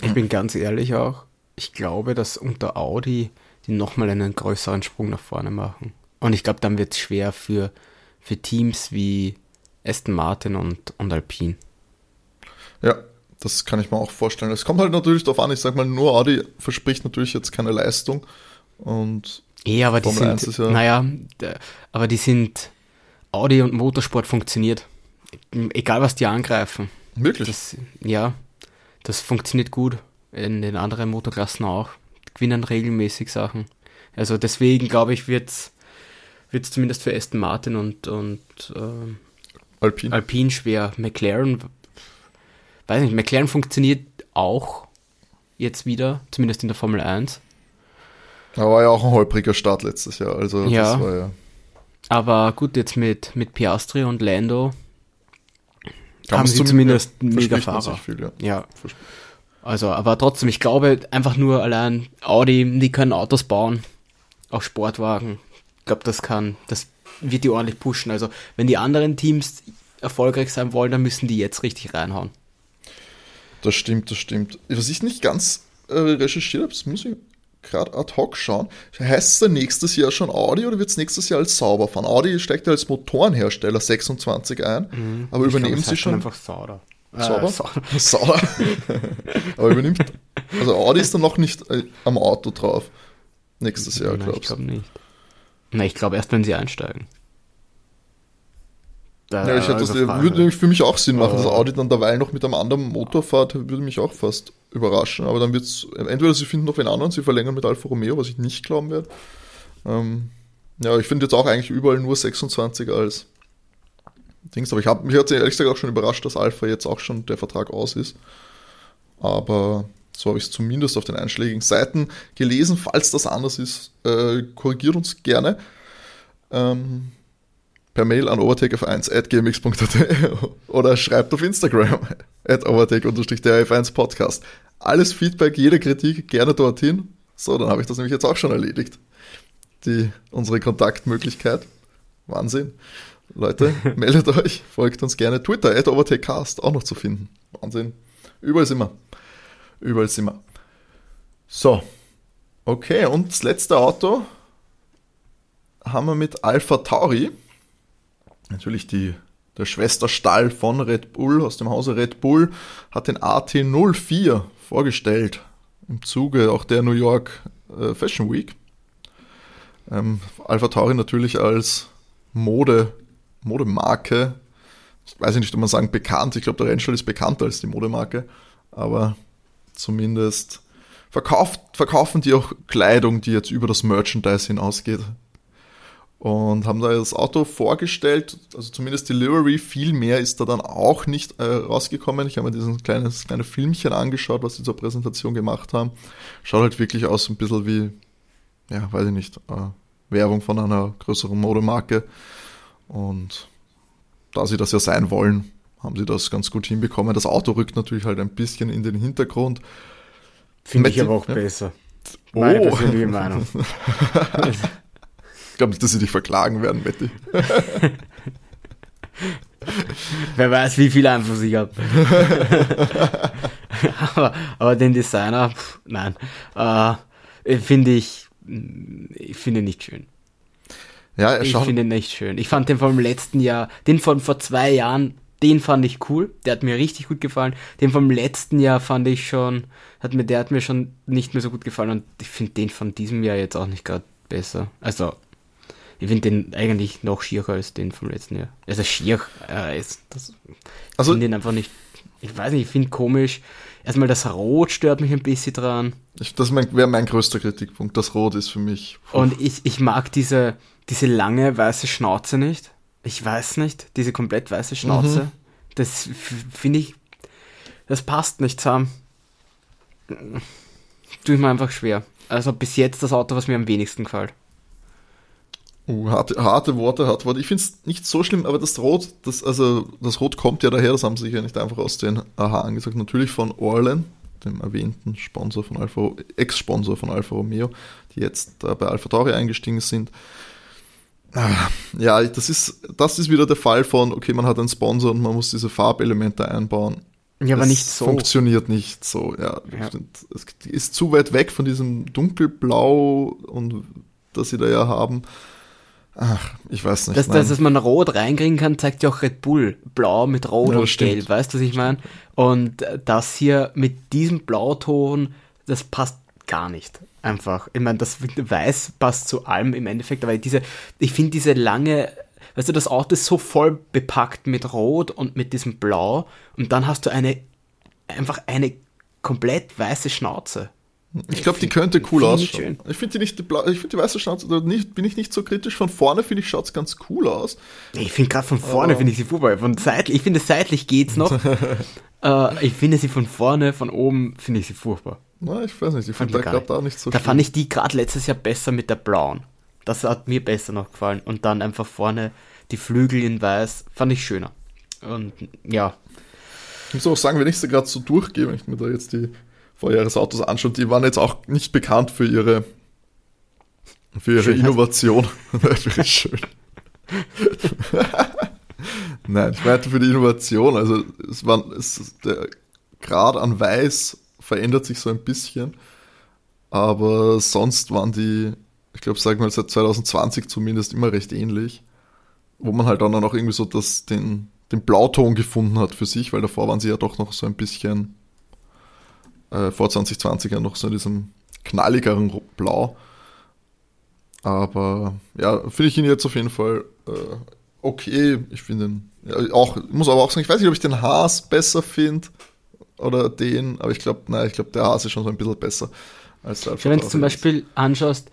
Ich bin ganz ehrlich auch, ich glaube, dass unter Audi die nochmal einen größeren Sprung nach vorne machen. Und ich glaube, dann wird es schwer für, für Teams wie Aston Martin und, und Alpine. Ja, das kann ich mir auch vorstellen. Es kommt halt natürlich darauf an, ich sag mal, nur Audi verspricht natürlich jetzt keine Leistung. Und ja, aber die sind, ja naja, aber die sind, Audi und Motorsport funktioniert. Egal was die angreifen. Wirklich? Das, ja, das funktioniert gut. In den anderen Motorklassen auch. Gewinnen regelmäßig Sachen. Also deswegen glaube ich, wird es zumindest für Aston Martin und, und äh, Alpine. Alpine schwer. McLaren weiß nicht, McLaren funktioniert auch jetzt wieder, zumindest in der Formel 1. Da war ja auch ein holpriger Start letztes Jahr, also ja. ja. Aber gut, jetzt mit, mit Piastri und Lando Kann haben sie zumindest mega Fahrer. Viel, ja. ja. Also, aber trotzdem, ich glaube einfach nur allein Audi, die können Autos bauen, auch Sportwagen. Ich glaube, das kann, das wird die ordentlich pushen. Also, wenn die anderen Teams erfolgreich sein wollen, dann müssen die jetzt richtig reinhauen. Das stimmt, das stimmt. Was ich nicht ganz äh, recherchiert habe, das muss ich gerade ad hoc schauen. Heißt es dann nächstes Jahr schon Audi oder wird es nächstes Jahr als Sauber fahren? Audi steckt ja als Motorenhersteller 26 ein, mhm. aber übernehmen glaub, sie schon. einfach Sauber. Sauber? Äh, Sauber. aber übernimmt. Also Audi ist dann noch nicht äh, am Auto drauf. Nächstes Jahr, glaubst du? Ich glaube nicht. Na, ich glaube erst, wenn sie einsteigen. Da ja, ich hätte das würde nämlich für mich auch Sinn machen, oh. dass Audi dann derweil noch mit einem anderen Motor fährt, würde mich auch fast überraschen. Aber dann wird es, entweder sie finden noch einen anderen, sie verlängern mit Alfa Romeo, was ich nicht glauben werde. Ähm, ja, ich finde jetzt auch eigentlich überall nur 26 als Dings, aber ich habe mich hat ehrlich gesagt auch schon überrascht, dass Alpha jetzt auch schon der Vertrag aus ist. Aber so habe ich es zumindest auf den einschlägigen Seiten gelesen. Falls das anders ist, äh, korrigiert uns gerne. Ähm, per Mail an overtakef1.gmx.at oder schreibt auf Instagram at overtake-der1podcast. Alles Feedback, jede Kritik gerne dorthin. So, dann habe ich das nämlich jetzt auch schon erledigt. Die, unsere Kontaktmöglichkeit. Wahnsinn. Leute, meldet euch, folgt uns gerne. Twitter, at overtakecast, auch noch zu finden. Wahnsinn. Überall sind wir. Überall sind wir. So. Okay, und das letzte Auto haben wir mit Alpha Tauri. Natürlich die, der Schwesterstall von Red Bull, aus dem Hause Red Bull, hat den AT04 vorgestellt. Im Zuge auch der New York äh, Fashion Week. Ähm, Alpha Tauri natürlich als Mode Modemarke, weiß ich nicht, ob man sagen bekannt, ich glaube, der Rennstall ist bekannter als die Modemarke, aber zumindest verkauft, verkaufen die auch Kleidung, die jetzt über das Merchandise hinausgeht. Und haben da das Auto vorgestellt, also zumindest Delivery, viel mehr ist da dann auch nicht äh, rausgekommen. Ich habe mir dieses kleines, kleine Filmchen angeschaut, was sie zur Präsentation gemacht haben. Schaut halt wirklich aus ein bisschen wie, ja, weiß ich nicht, äh, Werbung von einer größeren Modemarke. Und da sie das ja sein wollen, haben sie das ganz gut hinbekommen. Das Auto rückt natürlich halt ein bisschen in den Hintergrund. Finde ich aber auch ja. besser. Meine oh. persönliche Meinung. ich glaube nicht, dass sie dich verklagen werden, Matti. Wer weiß, wie viel Einfluss ich habe. aber, aber, den Designer, pff, nein, äh, finde ich, ich finde nicht schön. Ja, ich finde ihn nicht schön. Ich fand den vom letzten Jahr, den von vor zwei Jahren, den fand ich cool. Der hat mir richtig gut gefallen. Den vom letzten Jahr fand ich schon, hat mir, der hat mir schon nicht mehr so gut gefallen und ich finde den von diesem Jahr jetzt auch nicht gerade besser. Also, ich finde den eigentlich noch schierer als den vom letzten Jahr. Also schier, äh, ist das, also, ich finde den einfach nicht, ich weiß nicht, ich finde komisch. Erstmal das Rot stört mich ein bisschen dran. Ich, das wäre mein größter Kritikpunkt. Das Rot ist für mich. Puh. Und ich, ich mag diese, diese lange weiße Schnauze nicht. Ich weiß nicht, diese komplett weiße Schnauze. Mhm. Das finde ich, das passt nicht zusammen. Tue ich mir einfach schwer. Also bis jetzt das Auto, was mir am wenigsten gefällt. Uh, harte, harte Worte, harte Worte. Ich finde es nicht so schlimm, aber das Rot, das, also das Rot kommt ja daher, das haben sie ja nicht einfach aus den Aha angesagt. Natürlich von Orlen, dem erwähnten Sponsor von Alfa, Ex-Sponsor von Alfa Romeo, die jetzt äh, bei Alfa Tauri eingestiegen sind. Ja, das ist, das ist wieder der Fall von, okay, man hat einen Sponsor und man muss diese Farbelemente einbauen. Ja, aber nicht so. Funktioniert nicht so, ja. ja. Es ist zu weit weg von diesem dunkelblau und das sie da ja haben. Ach, ich weiß nicht. Dass, dass, dass man rot reinkriegen kann, zeigt ja auch Red Bull. Blau mit rot ja, und gelb, weißt du, was ich meine? Und das hier mit diesem Blauton, das passt gar nicht. Einfach. Ich meine, das Weiß passt zu allem im Endeffekt, aber diese, ich finde diese lange, weißt du, das Auto ist so voll bepackt mit Rot und mit diesem Blau und dann hast du eine, einfach eine komplett weiße Schnauze. Ich glaube, die könnte cool ausschauen. Ich finde die nicht, die, ich finde die weiße Schnauze, da nicht, bin ich nicht so kritisch. Von vorne finde ich, schaut es ganz cool aus. Ich finde gerade von vorne finde ich sie vorbei. Von seitlich, ich finde seitlich geht's noch. äh, ich finde sie von vorne, von oben finde ich sie furchtbar. Na, ich weiß nicht, ich finde da gerade da nicht so Da schlimm. fand ich die gerade letztes Jahr besser mit der blauen. Das hat mir besser noch gefallen. Und dann einfach vorne die Flügel in weiß, fand ich schöner. Und ja. Ich muss auch sagen, wenn ich sie gerade so durchgehe, wenn ich mir da jetzt die Vorjahresautos anschaue, die waren jetzt auch nicht bekannt für ihre, für ihre Innovation. Wirklich schön. Nein, ich meinte für die Innovation. Also es war es, der Grad an Weiß verändert sich so ein bisschen. Aber sonst waren die, ich glaube, sagen wir seit 2020 zumindest immer recht ähnlich. Wo man halt dann auch irgendwie so das, den, den Blauton gefunden hat für sich, weil davor waren sie ja doch noch so ein bisschen, äh, vor 2020 ja noch so in diesem knalligeren Blau. Aber ja, finde ich ihn jetzt auf jeden Fall äh, okay. Ich finde ihn ja, auch, muss aber auch sagen, ich weiß nicht, ob ich den Haas besser finde oder den, aber ich glaube, nein, ich glaube, der Haas ist schon so ein bisschen besser als der Alpha Wenn du zum Beispiel anschaust,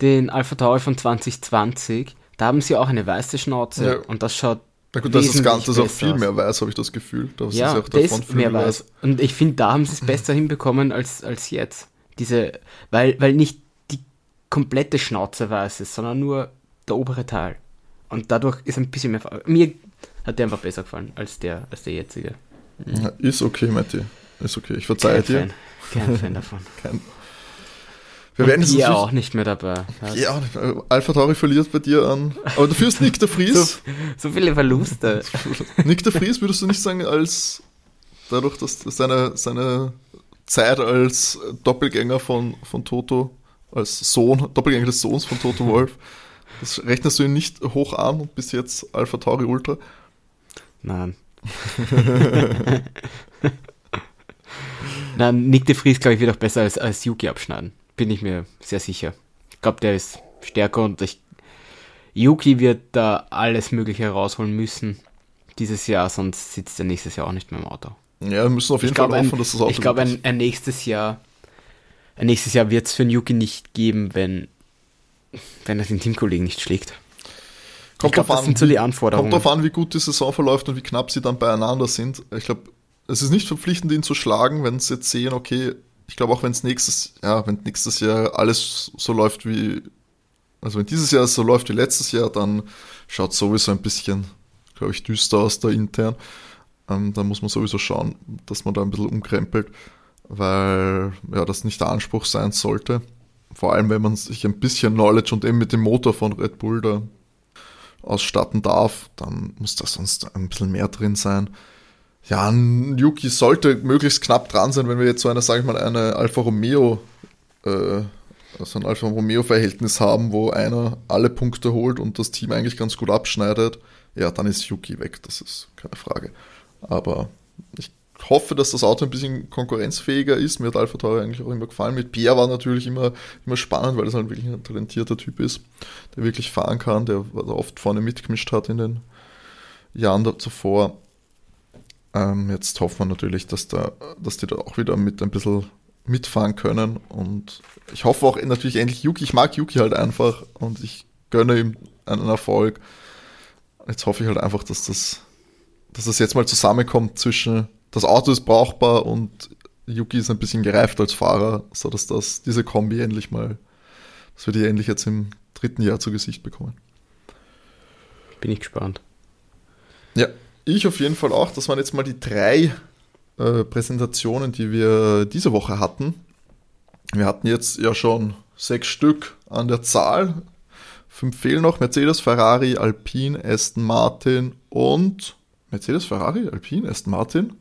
den Alpha Tauri von 2020, da haben sie auch eine weiße Schnauze ja. und das schaut na gut, das ist das Ganze ist auch viel mehr weiß, habe ich das Gefühl. Das ja, ist auch der ist mehr weiß. Und ich finde, da haben sie es besser hinbekommen als, als jetzt. Diese, weil, weil nicht die komplette Schnauze weiß ist, sondern nur der obere Teil. Und dadurch ist ein bisschen mehr. Mir hat der einfach besser gefallen als der, als der jetzige. Ja, ist okay, Matti. Ist okay. Ich verzeihe dir. Fan. Kein Fan davon. Kein, wir werden jetzt auch nicht mehr dabei. Ja, Alpha Tauri verliert bei dir an. Aber dafür ist Nick der Fries. so, so, viele Verluste. Nick der Fries würdest du nicht sagen, als dadurch, dass seine, seine Zeit als Doppelgänger von, von Toto, als Sohn, Doppelgänger des Sohns von Toto Wolf, das rechnest du ihn nicht hoch an und bis jetzt Alpha Tauri Ultra? Nein. Nein, Nick de Vries, glaube ich, wird auch besser als, als Yuki abschneiden bin ich mir sehr sicher. Ich glaube, der ist stärker und ich, Yuki wird da alles Mögliche herausholen müssen dieses Jahr, sonst sitzt er nächstes Jahr auch nicht mehr im Auto. Ja, wir müssen auf jeden ich Fall hoffen, dass das Auto Ich glaube, ein, ein, nächstes Jahr, ein nächstes Jahr wird es für einen Yuki nicht geben, wenn, wenn er den Teamkollegen nicht schlägt. Kommt glaub, an, so die Anforderungen. Kommt darauf an, wie gut die Saison verläuft und wie knapp sie dann beieinander sind. Ich glaube, es ist nicht verpflichtend, ihn zu schlagen, wenn sie jetzt sehen, okay, ich glaube auch, wenn es nächstes, ja, wenn nächstes Jahr alles so läuft wie, also wenn dieses Jahr so läuft wie letztes Jahr, dann schaut sowieso ein bisschen, glaube ich, düster aus da intern. Ähm, da muss man sowieso schauen, dass man da ein bisschen umkrempelt, weil ja, das nicht der Anspruch sein sollte. Vor allem, wenn man sich ein bisschen Knowledge und eben mit dem Motor von Red Bull da ausstatten darf, dann muss da sonst ein bisschen mehr drin sein ja, ein Yuki sollte möglichst knapp dran sein, wenn wir jetzt so eine, sage ich mal, eine Alfa Romeo, äh, also ein Alfa Romeo-Verhältnis haben, wo einer alle Punkte holt und das Team eigentlich ganz gut abschneidet, ja, dann ist Yuki weg, das ist keine Frage. Aber ich hoffe, dass das Auto ein bisschen konkurrenzfähiger ist. Mir hat Alpha Tauri eigentlich auch immer gefallen. Mit Pierre war natürlich immer, immer spannend, weil es halt wirklich ein talentierter Typ ist, der wirklich fahren kann, der oft vorne mitgemischt hat in den Jahren zuvor. Ähm, jetzt hoffen wir natürlich, dass, da, dass die da auch wieder mit ein bisschen mitfahren können. Und ich hoffe auch natürlich endlich Yuki. Ich mag Yuki halt einfach und ich gönne ihm einen Erfolg. Jetzt hoffe ich halt einfach, dass das, dass das jetzt mal zusammenkommt zwischen das Auto ist brauchbar und Yuki ist ein bisschen gereift als Fahrer, sodass das, diese Kombi endlich mal, dass wir die endlich jetzt im dritten Jahr zu Gesicht bekommen. Bin ich gespannt. Ja, ich auf jeden Fall auch. Das waren jetzt mal die drei äh, Präsentationen, die wir diese Woche hatten. Wir hatten jetzt ja schon sechs Stück an der Zahl. Fünf fehlen noch. Mercedes, Ferrari, Alpine, Aston Martin und Mercedes, Ferrari, Alpine, Aston Martin.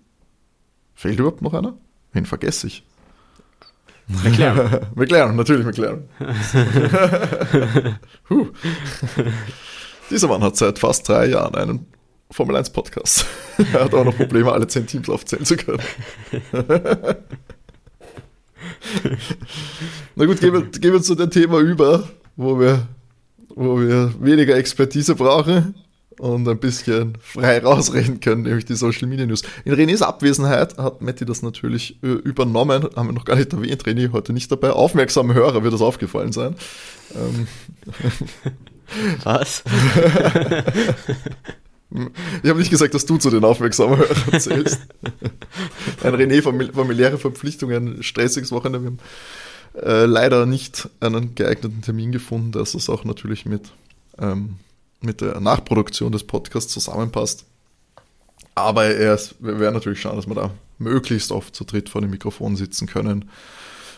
Fehlt überhaupt noch einer? Wen vergesse ich? McLaren. McLaren, natürlich McLaren. Dieser Mann hat seit fast drei Jahren einen Formel 1 Podcast. er hat auch noch Probleme, alle 10 Teams aufzählen zu können. Na gut, gehen wir, gehen wir zu dem Thema über, wo wir, wo wir weniger Expertise brauchen und ein bisschen frei rausreden können, nämlich die Social Media News. In Renés Abwesenheit hat Matti das natürlich äh, übernommen, haben wir noch gar nicht erwähnt, René heute nicht dabei. Aufmerksame Hörer wird das aufgefallen sein. Ähm. Was? Ich habe nicht gesagt, dass du zu den aufmerksamen Hörern zählst. Ein René, familiäre Verpflichtungen, stressiges Wochenende. Wir haben äh, leider nicht einen geeigneten Termin gefunden, dass es auch natürlich mit, ähm, mit der Nachproduktion des Podcasts zusammenpasst. Aber wir werden natürlich schauen, dass wir da möglichst oft zu dritt vor dem Mikrofon sitzen können.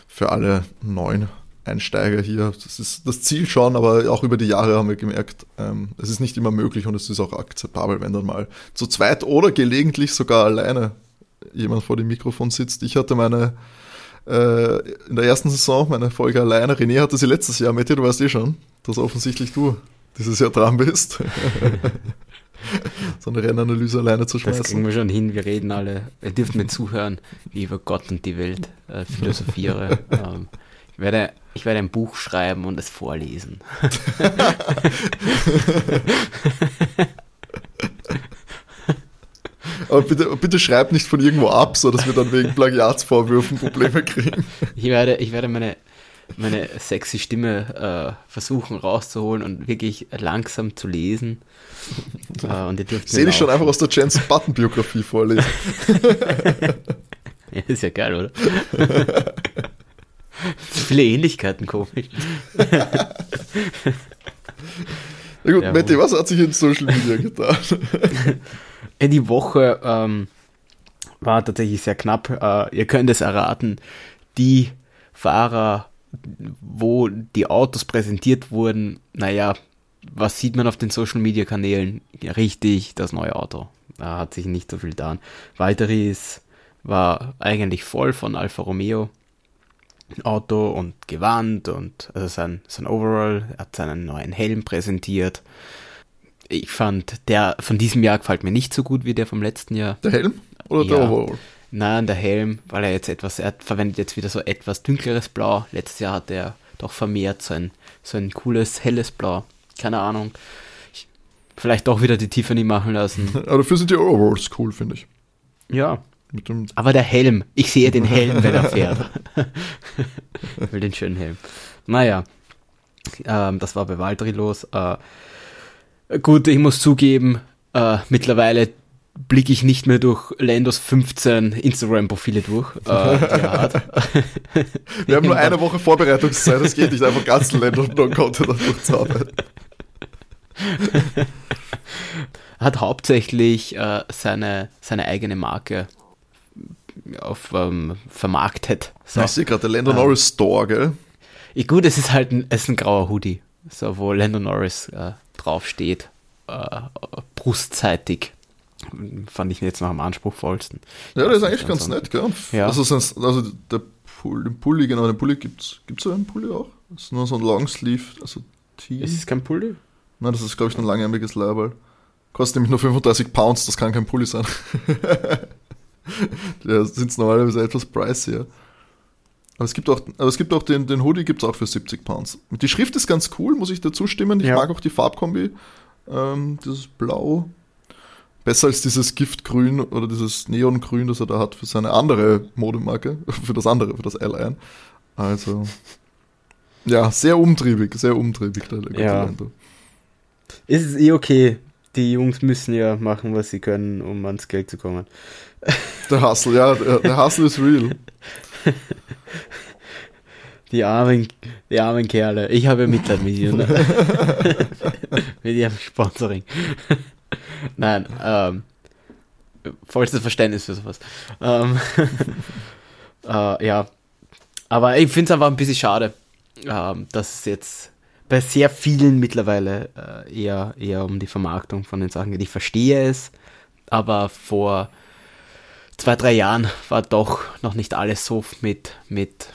Für alle neuen Einsteiger hier. Das ist das Ziel schon, aber auch über die Jahre haben wir gemerkt, ähm, es ist nicht immer möglich und es ist auch akzeptabel, wenn dann mal zu zweit oder gelegentlich sogar alleine jemand vor dem Mikrofon sitzt. Ich hatte meine äh, in der ersten Saison meine Folge alleine. René hatte sie letztes Jahr. Matti, du weißt eh schon, dass offensichtlich du dieses Jahr dran bist. so eine Rennanalyse alleine zu schmeißen. Das kriegen wir schon hin, wir reden alle, ihr dürft mir zuhören, wie ich über Gott und die Welt äh, philosophiere. ähm, ich werde, ich werde ein Buch schreiben und es vorlesen. Aber bitte, bitte schreib nicht von irgendwo ab, so dass wir dann wegen Plagiatsvorwürfen Probleme kriegen. Ich werde, ich werde meine, meine sexy Stimme äh, versuchen rauszuholen und wirklich langsam zu lesen. Äh, und ihr dürft Sehe ich schon einfach aus der Jensen Button Biografie vorlesen. ja, ist ja geil, oder? so viele Ähnlichkeiten, komisch. Na gut, ja, Matti, was hat sich in Social Media getan? Die Woche ähm, war tatsächlich sehr knapp. Äh, ihr könnt es erraten, die Fahrer, wo die Autos präsentiert wurden, naja, was sieht man auf den Social Media Kanälen? Ja, richtig, das neue Auto. Da hat sich nicht so viel getan. Weiteres war eigentlich voll von Alfa Romeo. Auto und Gewand und also sein, sein Overall, er hat seinen neuen Helm präsentiert. Ich fand, der von diesem Jahr gefällt mir nicht so gut wie der vom letzten Jahr. Der Helm oder ja. der Overall? Nein, der Helm, weil er jetzt etwas, er verwendet jetzt wieder so etwas dunkleres Blau. Letztes Jahr hat er doch vermehrt so ein, so ein cooles, helles Blau. Keine Ahnung. Ich, vielleicht doch wieder die Tiffany machen lassen. Aber dafür sind die Overalls cool, finde ich. Ja, aber der Helm, ich sehe den Helm, wenn er fährt. ich will den schönen Helm. Naja, ähm, das war bei Valtteri los. Äh, gut, ich muss zugeben, äh, mittlerweile blicke ich nicht mehr durch Landos 15 Instagram-Profile durch. Äh, Wir haben nur eine Woche Vorbereitungszeit, es geht nicht einfach ganz Lando Non-Content durchzuarbeiten. hat hauptsächlich äh, seine, seine eigene Marke auf, ähm, vermarktet. So. Ich sehe gerade, der Lando ähm, Norris Store, gell? Ja, gut, es ist halt ein, es ist ein grauer Hoodie, so, wo Lando Norris äh, draufsteht, äh, brustseitig. Fand ich jetzt noch am anspruchsvollsten. Ja, der ist eigentlich ganz nett, gell? Ja. Also, sonst, also der Pulli, den Pulli, genau, den Pulli gibt's. Gibt's so einen Pulli auch? Das ist nur so ein Longsleeve, also Tee. Ist es kein Pulli? Nein, das ist, glaube ich, ein langärmiges Label. Kostet nämlich nur 35 Pounds, das kann kein Pulli sein. da sind es normalerweise etwas pricier. Aber es gibt auch, aber es gibt auch den, den Hoodie gibt es auch für 70 Pounds. Die Schrift ist ganz cool, muss ich dazu stimmen. Ich ja. mag auch die Farbkombi. Ähm, dieses Blau. Besser als dieses Giftgrün oder dieses Neongrün, das er da hat für seine andere Modemarke, für das andere, für das L1. Also, ja, sehr umtriebig, sehr umtriebig. Der, der ja. Ist es eh okay. Die Jungs müssen ja machen, was sie können, um ans Geld zu kommen. Der Hustle, ja, der, der Hustle ist real. Die armen, die armen Kerle. Ich habe Mitleid mit ihnen. mit ihrem Sponsoring. Nein, ähm, vollstes Verständnis für sowas. Ähm, äh, ja, aber ich finde es einfach ein bisschen schade, ähm, dass es jetzt bei sehr vielen mittlerweile äh, eher, eher um die Vermarktung von den Sachen geht. Ich verstehe es, aber vor zwei, drei Jahren war doch noch nicht alles so mit, mit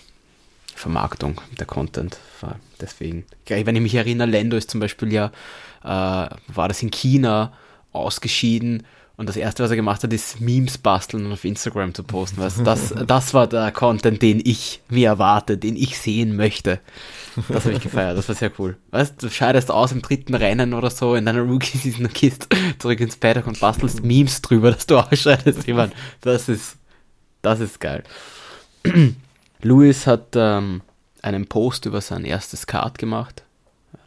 Vermarktung der Content. Deswegen, wenn ich mich erinnere, Lendo ist zum Beispiel ja, äh, war das in China ausgeschieden und das erste, was er gemacht hat, ist Memes basteln und auf Instagram zu posten. Weißt, das, das war der Content, den ich mir erwarte, den ich sehen möchte. Das habe ich gefeiert, das war sehr cool. Weißt du, scheidest aus im dritten Rennen oder so in deiner Rookie-Season und gehst zurück ins Paddock und bastelst Memes drüber, dass du ausscheidest. Ich meine, das ist, das ist geil. Louis hat ähm, einen Post über sein erstes Card gemacht,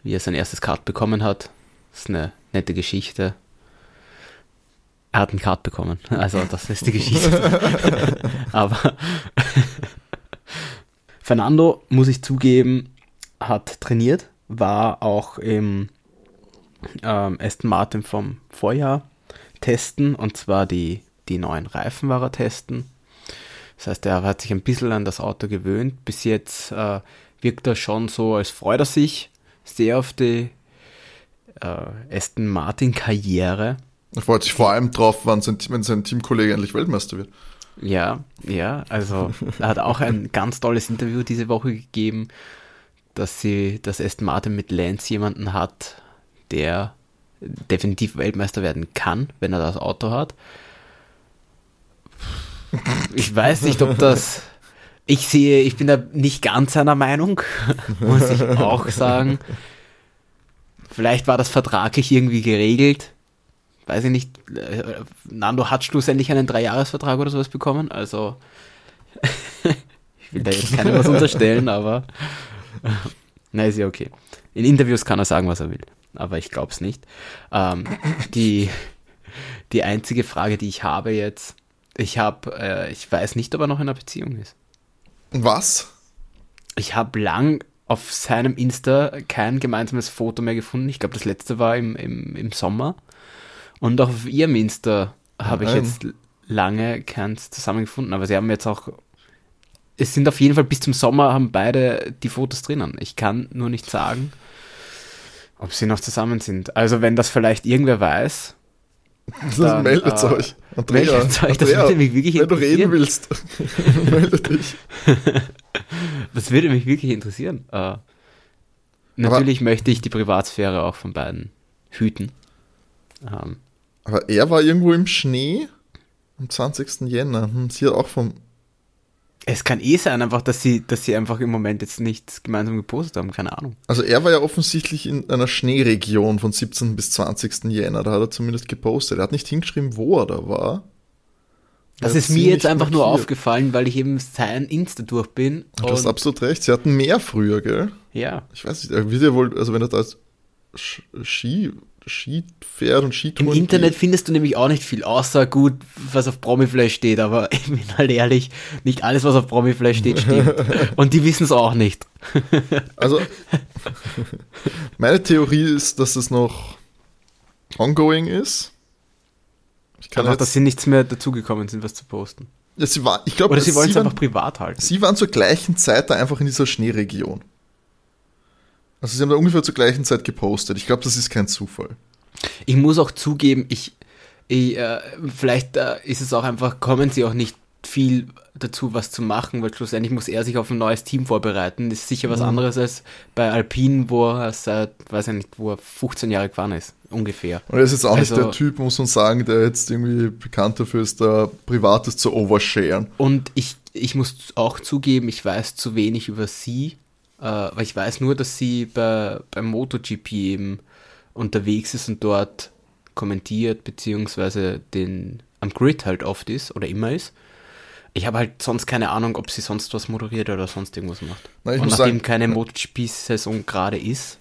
wie er sein erstes Card bekommen hat. Das ist eine nette Geschichte. Er hat einen Card bekommen. Also, das ist die Geschichte. Aber Fernando, muss ich zugeben, hat trainiert, war auch im ähm, Aston Martin vom Vorjahr testen und zwar die, die neuen Reifen war er testen. Das heißt, er hat sich ein bisschen an das Auto gewöhnt. Bis jetzt äh, wirkt er schon so, als freut er sich sehr auf die äh, Aston Martin Karriere. Er freut sich vor allem drauf, wenn sein, wenn sein Teamkollege endlich Weltmeister wird. Ja, ja, also er hat auch ein ganz tolles Interview diese Woche gegeben, dass sie, dass Aston Martin mit Lance jemanden hat, der definitiv Weltmeister werden kann, wenn er das Auto hat. Ich weiß nicht, ob das. Ich sehe, ich bin da nicht ganz seiner Meinung, muss ich auch sagen. Vielleicht war das vertraglich irgendwie geregelt, weiß ich nicht, äh, Nando hat schlussendlich einen Dreijahresvertrag oder sowas bekommen, also ich will da jetzt keinem was unterstellen, aber na, ist ja okay. In Interviews kann er sagen, was er will, aber ich glaube es nicht. Ähm, die, die einzige Frage, die ich habe jetzt, ich habe, äh, ich weiß nicht, ob er noch in einer Beziehung ist. Was? Ich habe lang auf seinem Insta kein gemeinsames Foto mehr gefunden. Ich glaube, das letzte war im, im, im Sommer. Und auch auf ihrem Insta habe ich jetzt lange keins zusammengefunden. Aber sie haben jetzt auch. Es sind auf jeden Fall bis zum Sommer haben beide die Fotos drinnen. Ich kann nur nicht sagen, ob sie noch zusammen sind. Also wenn das vielleicht irgendwer weiß, dann, meldet äh, euch. Andrea, meldet euch. Das Andrea, würde mich wirklich wenn du reden willst, melde dich. das würde mich wirklich interessieren. Äh, natürlich aber, möchte ich die Privatsphäre auch von beiden hüten. Ähm, aber er war irgendwo im Schnee am 20. Jänner. Hm, sie hat auch vom es kann eh sein, einfach, dass sie, dass sie einfach im Moment jetzt nichts gemeinsam gepostet haben, keine Ahnung. Also er war ja offensichtlich in einer Schneeregion von 17. bis 20. Jänner, da hat er zumindest gepostet. Er hat nicht hingeschrieben, wo er da war. Das ist mir jetzt einfach markiert. nur aufgefallen, weil ich eben sein Insta durch bin. Du hast absolut recht. Sie hatten mehr früher, gell? Ja. Ich weiß nicht, wie der wohl, also wenn er da Ski Ski fährt und Skitouren Im Internet findest du nämlich auch nicht viel, außer gut, was auf Promiflash steht, aber ich bin halt ehrlich, nicht alles, was auf Promiflash steht, stimmt. und die wissen es auch nicht. also, meine Theorie ist, dass es noch ongoing ist. Ich kann einfach, dass sie nichts mehr dazugekommen sind, was zu posten. Ja, sie war, ich glaube, Oder sie wollen es einfach privat halten. Sie waren zur gleichen Zeit da einfach in dieser Schneeregion. Also sie haben da ungefähr zur gleichen Zeit gepostet. Ich glaube, das ist kein Zufall. Ich muss auch zugeben, ich, ich äh, vielleicht äh, ist es auch einfach, kommen sie auch nicht viel dazu, was zu machen, weil schlussendlich muss er sich auf ein neues Team vorbereiten. Das ist sicher was mhm. anderes als bei Alpine, wo er seit, weiß ich nicht, wo er 15 Jahre gefahren ist, ungefähr. Und er ist jetzt auch also, nicht der Typ, muss man sagen, der jetzt irgendwie bekannt dafür ist, da Privates zu oversharen. Und ich, ich muss auch zugeben, ich weiß zu wenig über sie, äh, weil ich weiß nur, dass sie bei, beim MotoGP eben unterwegs ist und dort kommentiert, beziehungsweise den am Grid halt oft ist oder immer ist. Ich habe halt sonst keine Ahnung, ob sie sonst was moderiert oder sonst irgendwas macht. Na, und nachdem sagen, keine MotoGP-Saison gerade ist,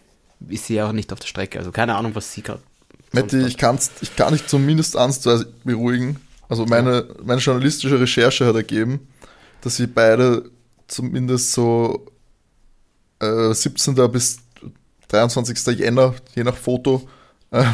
ist sie ja auch nicht auf der Strecke. Also keine Ahnung, was sie gerade. Matti, ich, kann's, ich kann dich zumindest ansatzweise beruhigen. Also meine, meine journalistische Recherche hat ergeben, dass sie beide zumindest so äh, 17. bis 23. Jänner, je nach Foto. Äh,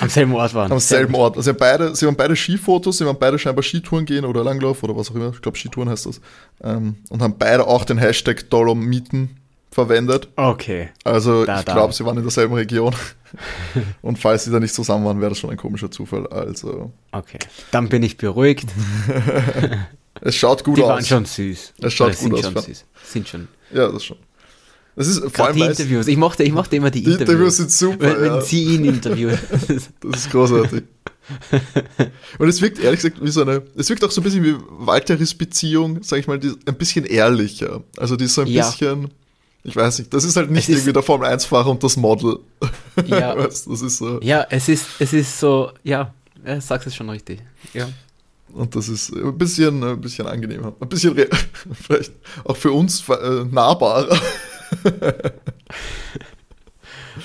am selben Ort waren. Am selben Ort. Also beide, sie haben beide Skifotos, sie haben beide scheinbar Skitouren gehen oder Langlauf oder was auch immer. Ich glaube, Skitouren heißt das. Ähm, und haben beide auch den Hashtag Dolomiten verwendet. Okay. Also da, ich glaube, sie waren in derselben Region. und falls sie da nicht zusammen waren, wäre das schon ein komischer Zufall. Also. Okay. Dann bin ich beruhigt. es schaut gut Die aus. Die waren schon süß. Es schaut gut aus. Schon süß. Sind schon. Ja, das schon. Das ist vor allem die Interviews. Ich mochte, ich mochte immer die, die Interviews. Interviews sind super. Wenn, wenn sie ihn interviewen. das ist großartig. Und es wirkt ehrlich gesagt wie so eine, es wirkt auch so ein bisschen wie Walteris Beziehung, sag ich mal, die, ein bisschen ehrlicher. Also die ist so ein ja. bisschen, ich weiß nicht, das ist halt nicht es irgendwie der Formel 1-Fahrer und das Model. Ja. weißt, das ist so. Ja, es ist, es ist so, ja, sagt es schon richtig. Ja. Und das ist ein bisschen, ein bisschen angenehmer. Ein bisschen vielleicht auch für uns äh, nahbarer.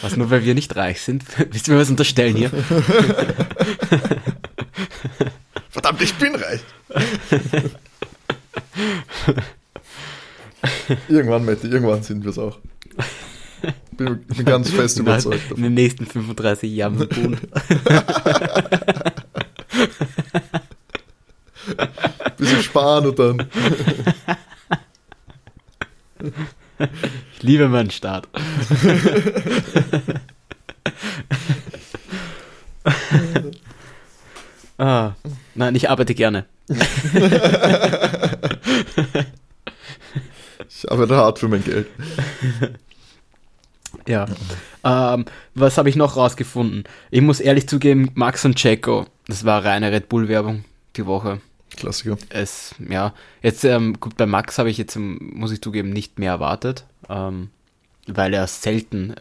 Was nur weil wir nicht reich sind? Willst du mir was unterstellen hier? Verdammt, ich bin reich. irgendwann, Matti, irgendwann sind wir es auch. Bin, bin ganz fest überzeugt. Davon. In den nächsten 35 Jahren. Bisschen sparen und dann. Ich liebe meinen Staat. ah, nein, ich arbeite gerne. ich arbeite hart für mein Geld. Ja. Ähm, was habe ich noch rausgefunden? Ich muss ehrlich zugeben, Max und Checo, das war reine Red Bull-Werbung die Woche. Klassiker. Es, ja, jetzt, ähm, gut, bei Max habe ich jetzt, ähm, muss ich zugeben, nicht mehr erwartet, ähm, weil er selten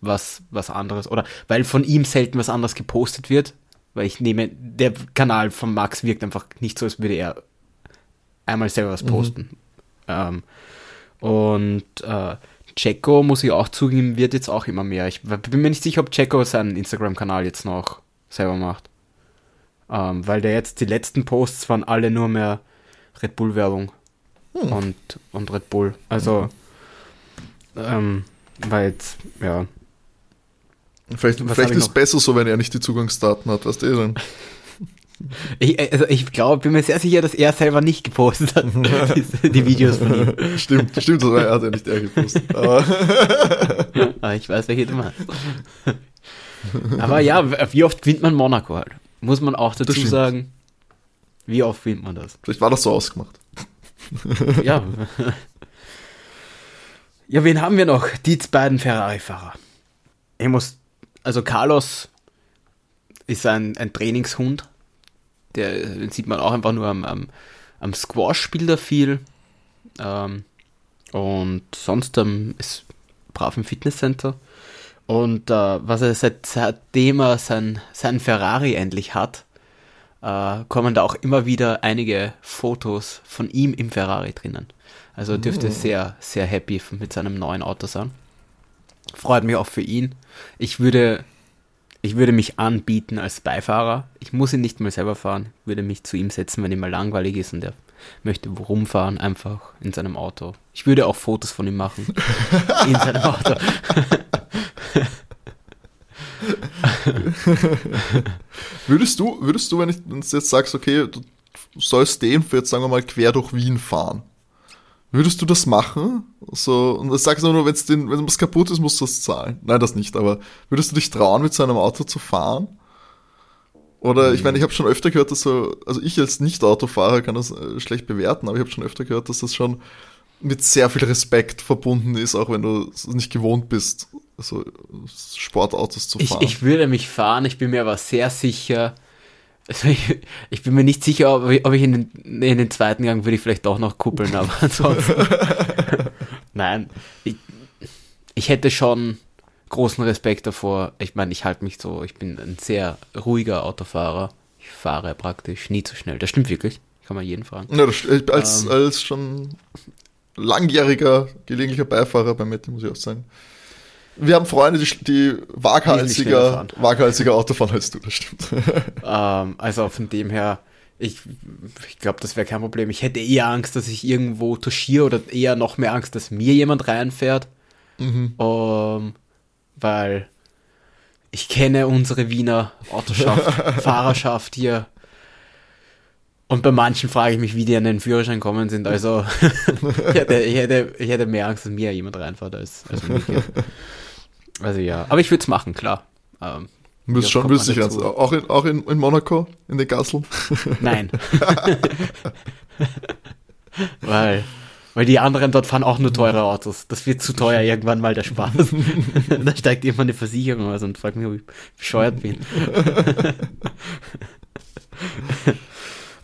was, was anderes, oder weil von ihm selten was anderes gepostet wird. Weil ich nehme, der Kanal von Max wirkt einfach nicht so, als würde er einmal selber was mhm. posten. Mhm. Ähm, und äh, Checo, muss ich auch zugeben, wird jetzt auch immer mehr. Ich bin mir nicht sicher, ob Checo seinen Instagram-Kanal jetzt noch selber macht. Ähm, weil der jetzt die letzten Posts waren alle nur mehr Red Bull-Werbung hm. und, und Red Bull. Also, ähm, weil jetzt, ja. Vielleicht, vielleicht ist es besser so, wenn er nicht die Zugangsdaten hat, was der denn? Ich, also ich glaube, bin mir sehr sicher, dass er selber nicht gepostet hat, die, die Videos von ihm. Stimmt, stimmt, das war, er hat ja nicht er gepostet. Aber, aber ich weiß, welche du meinst. Aber ja, wie oft gewinnt man Monaco halt? Muss man auch dazu sagen. Wie oft gewinnt man das? Vielleicht war das so ausgemacht. ja. Ja, wen haben wir noch? Die beiden Ferrari-Fahrer. Ich muss, also Carlos ist ein, ein Trainingshund. Der, den sieht man auch einfach nur am, am, am Squash spielt er viel. Ähm, und sonst ähm, ist brav im Fitnesscenter. Und äh, was er seit, seitdem er sein, sein Ferrari endlich hat, äh, kommen da auch immer wieder einige Fotos von ihm im Ferrari drinnen. Also dürfte oh. sehr, sehr happy mit seinem neuen Auto sein. Freut mich auch für ihn. Ich würde, ich würde mich anbieten als Beifahrer. Ich muss ihn nicht mal selber fahren. Würde mich zu ihm setzen, wenn ihm mal langweilig ist und er möchte rumfahren, einfach in seinem Auto. Ich würde auch Fotos von ihm machen. in seinem Auto. würdest du, würdest du, wenn ich jetzt sagst, okay, du sollst den für jetzt sagen wir mal quer durch Wien fahren, würdest du das machen? So, und das sagst du nur, wenn's den, wenn was kaputt ist, musst du das zahlen. Nein, das nicht, aber würdest du dich trauen, mit so einem Auto zu fahren? Oder ich meine, ich habe schon öfter gehört, dass so, also ich als Nicht-Autofahrer kann das äh, schlecht bewerten, aber ich habe schon öfter gehört, dass das schon mit sehr viel Respekt verbunden ist, auch wenn du es nicht gewohnt bist, so Sportautos zu fahren. Ich, ich würde mich fahren, ich bin mir aber sehr sicher, also ich, ich bin mir nicht sicher, ob ich, ob ich in, den, in den zweiten Gang würde ich vielleicht doch noch kuppeln, aber ansonsten. Nein, ich, ich hätte schon großen Respekt davor. Ich meine, ich halte mich so, ich bin ein sehr ruhiger Autofahrer. Ich fahre praktisch nie zu schnell. Das stimmt wirklich. Kann man jeden fragen. Ja, das, als, ähm, als schon langjähriger gelegentlicher Beifahrer bei Mette, muss ich auch sagen. Wir haben Freunde, die, die waghalsiger, waghalsiger Auto fahren als du, das stimmt. Ähm, also von dem her, ich, ich glaube, das wäre kein Problem. Ich hätte eher Angst, dass ich irgendwo touchiere oder eher noch mehr Angst, dass mir jemand reinfährt. Mhm. Ähm, weil ich kenne unsere Wiener Autoschaft, Fahrerschaft hier und bei manchen frage ich mich, wie die an den Führerschein kommen sind. Also ich, hätte, ich, hätte, ich hätte mehr Angst, dass mir jemand reinfährt als, als Also ja, aber ich würde es machen, klar. Ähm, bist schon lustig, also auch, in, auch in, in Monaco, in den Gasseln? Nein. weil, weil die anderen dort fahren auch nur teure Autos. Das wird zu teuer irgendwann mal der Spaß. da steigt irgendwann eine Versicherung aus und fragt mich, ob ich bescheuert bin.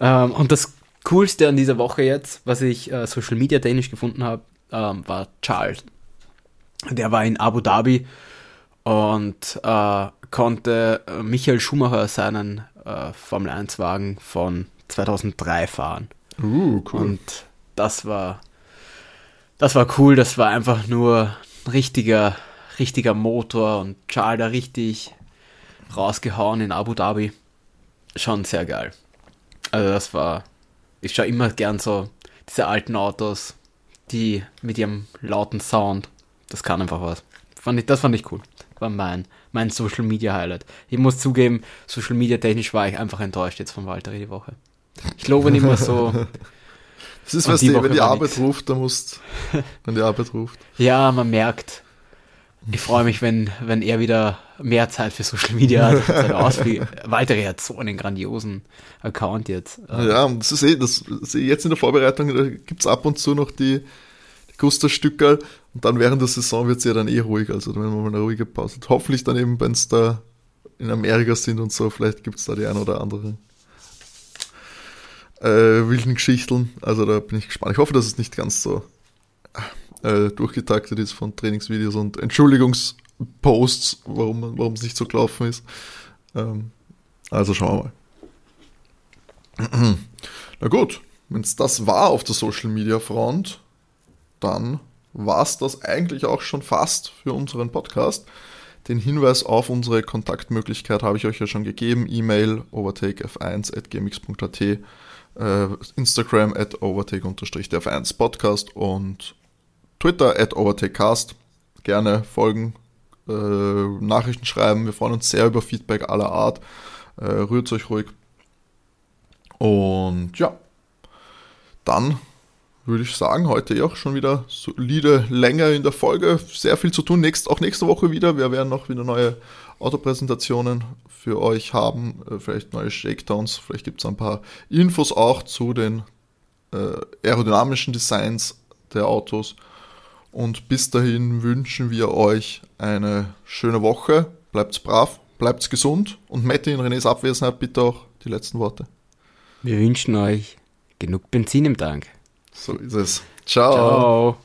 Ähm, und das Coolste an dieser Woche jetzt, was ich äh, Social Media technisch gefunden habe, ähm, war Charles. Der war in Abu Dhabi und äh, konnte äh, Michael Schumacher seinen äh, Formel 1 Wagen von 2003 fahren. Uh, cool. Und das war das war cool, das war einfach nur ein richtiger richtiger Motor und Charles da richtig rausgehauen in Abu Dhabi. Schon sehr geil. Also das war, ich schaue immer gern so diese alten Autos, die mit ihrem lauten Sound, das kann einfach was. Fand ich, das fand ich cool. War mein, mein Social Media Highlight. Ich muss zugeben, Social Media technisch war ich einfach enttäuscht jetzt von Walter die Woche. Ich lobe nicht mehr so. Das ist, was die, die wenn die Arbeit nix. ruft, dann musst, wenn die Arbeit ruft. Ja, man merkt, ich freue mich, wenn, wenn er wieder mehr Zeit für Social Media hat. aus wie Walter hat so einen grandiosen Account jetzt. Ja, das ist eh, das ist eh jetzt in der Vorbereitung, da gibt es ab und zu noch die, die Guster-Stückerl und dann während der Saison wird es ja dann eh ruhig, also wenn man mal eine ruhige Pause hat. Hoffentlich dann eben, wenn es da in Amerika sind und so, vielleicht gibt es da die ein oder andere äh, wilden Geschichten. Also da bin ich gespannt. Ich hoffe, dass es nicht ganz so äh, durchgetaktet ist von Trainingsvideos und Entschuldigungsposts, warum es nicht so gelaufen ist. Ähm, Also schauen wir mal. Na gut, wenn es das war auf der Social Media Front, dann war es das eigentlich auch schon fast für unseren Podcast. Den Hinweis auf unsere Kontaktmöglichkeit habe ich euch ja schon gegeben. E-Mail overtakef1.gmx.at, äh, Instagram at overtake-df1 Podcast und Twitter at overtakecast. Gerne folgen, äh, Nachrichten schreiben. Wir freuen uns sehr über Feedback aller Art. Äh, rührt euch ruhig. Und ja, dann würde ich sagen, heute auch schon wieder solide Länge in der Folge. Sehr viel zu tun. Nächst, auch nächste Woche wieder. Wir werden noch wieder neue Autopräsentationen für euch haben. Äh, vielleicht neue Shakedowns. Vielleicht gibt es ein paar Infos auch zu den äh, aerodynamischen Designs der Autos. Und bis dahin wünschen wir euch eine schöne Woche. Bleibt brav, bleibt gesund. Und Mette in Renés Abwesenheit bitte auch die letzten Worte. Wir wünschen euch genug Benzin im Tank. So ist es. Ciao. Ciao.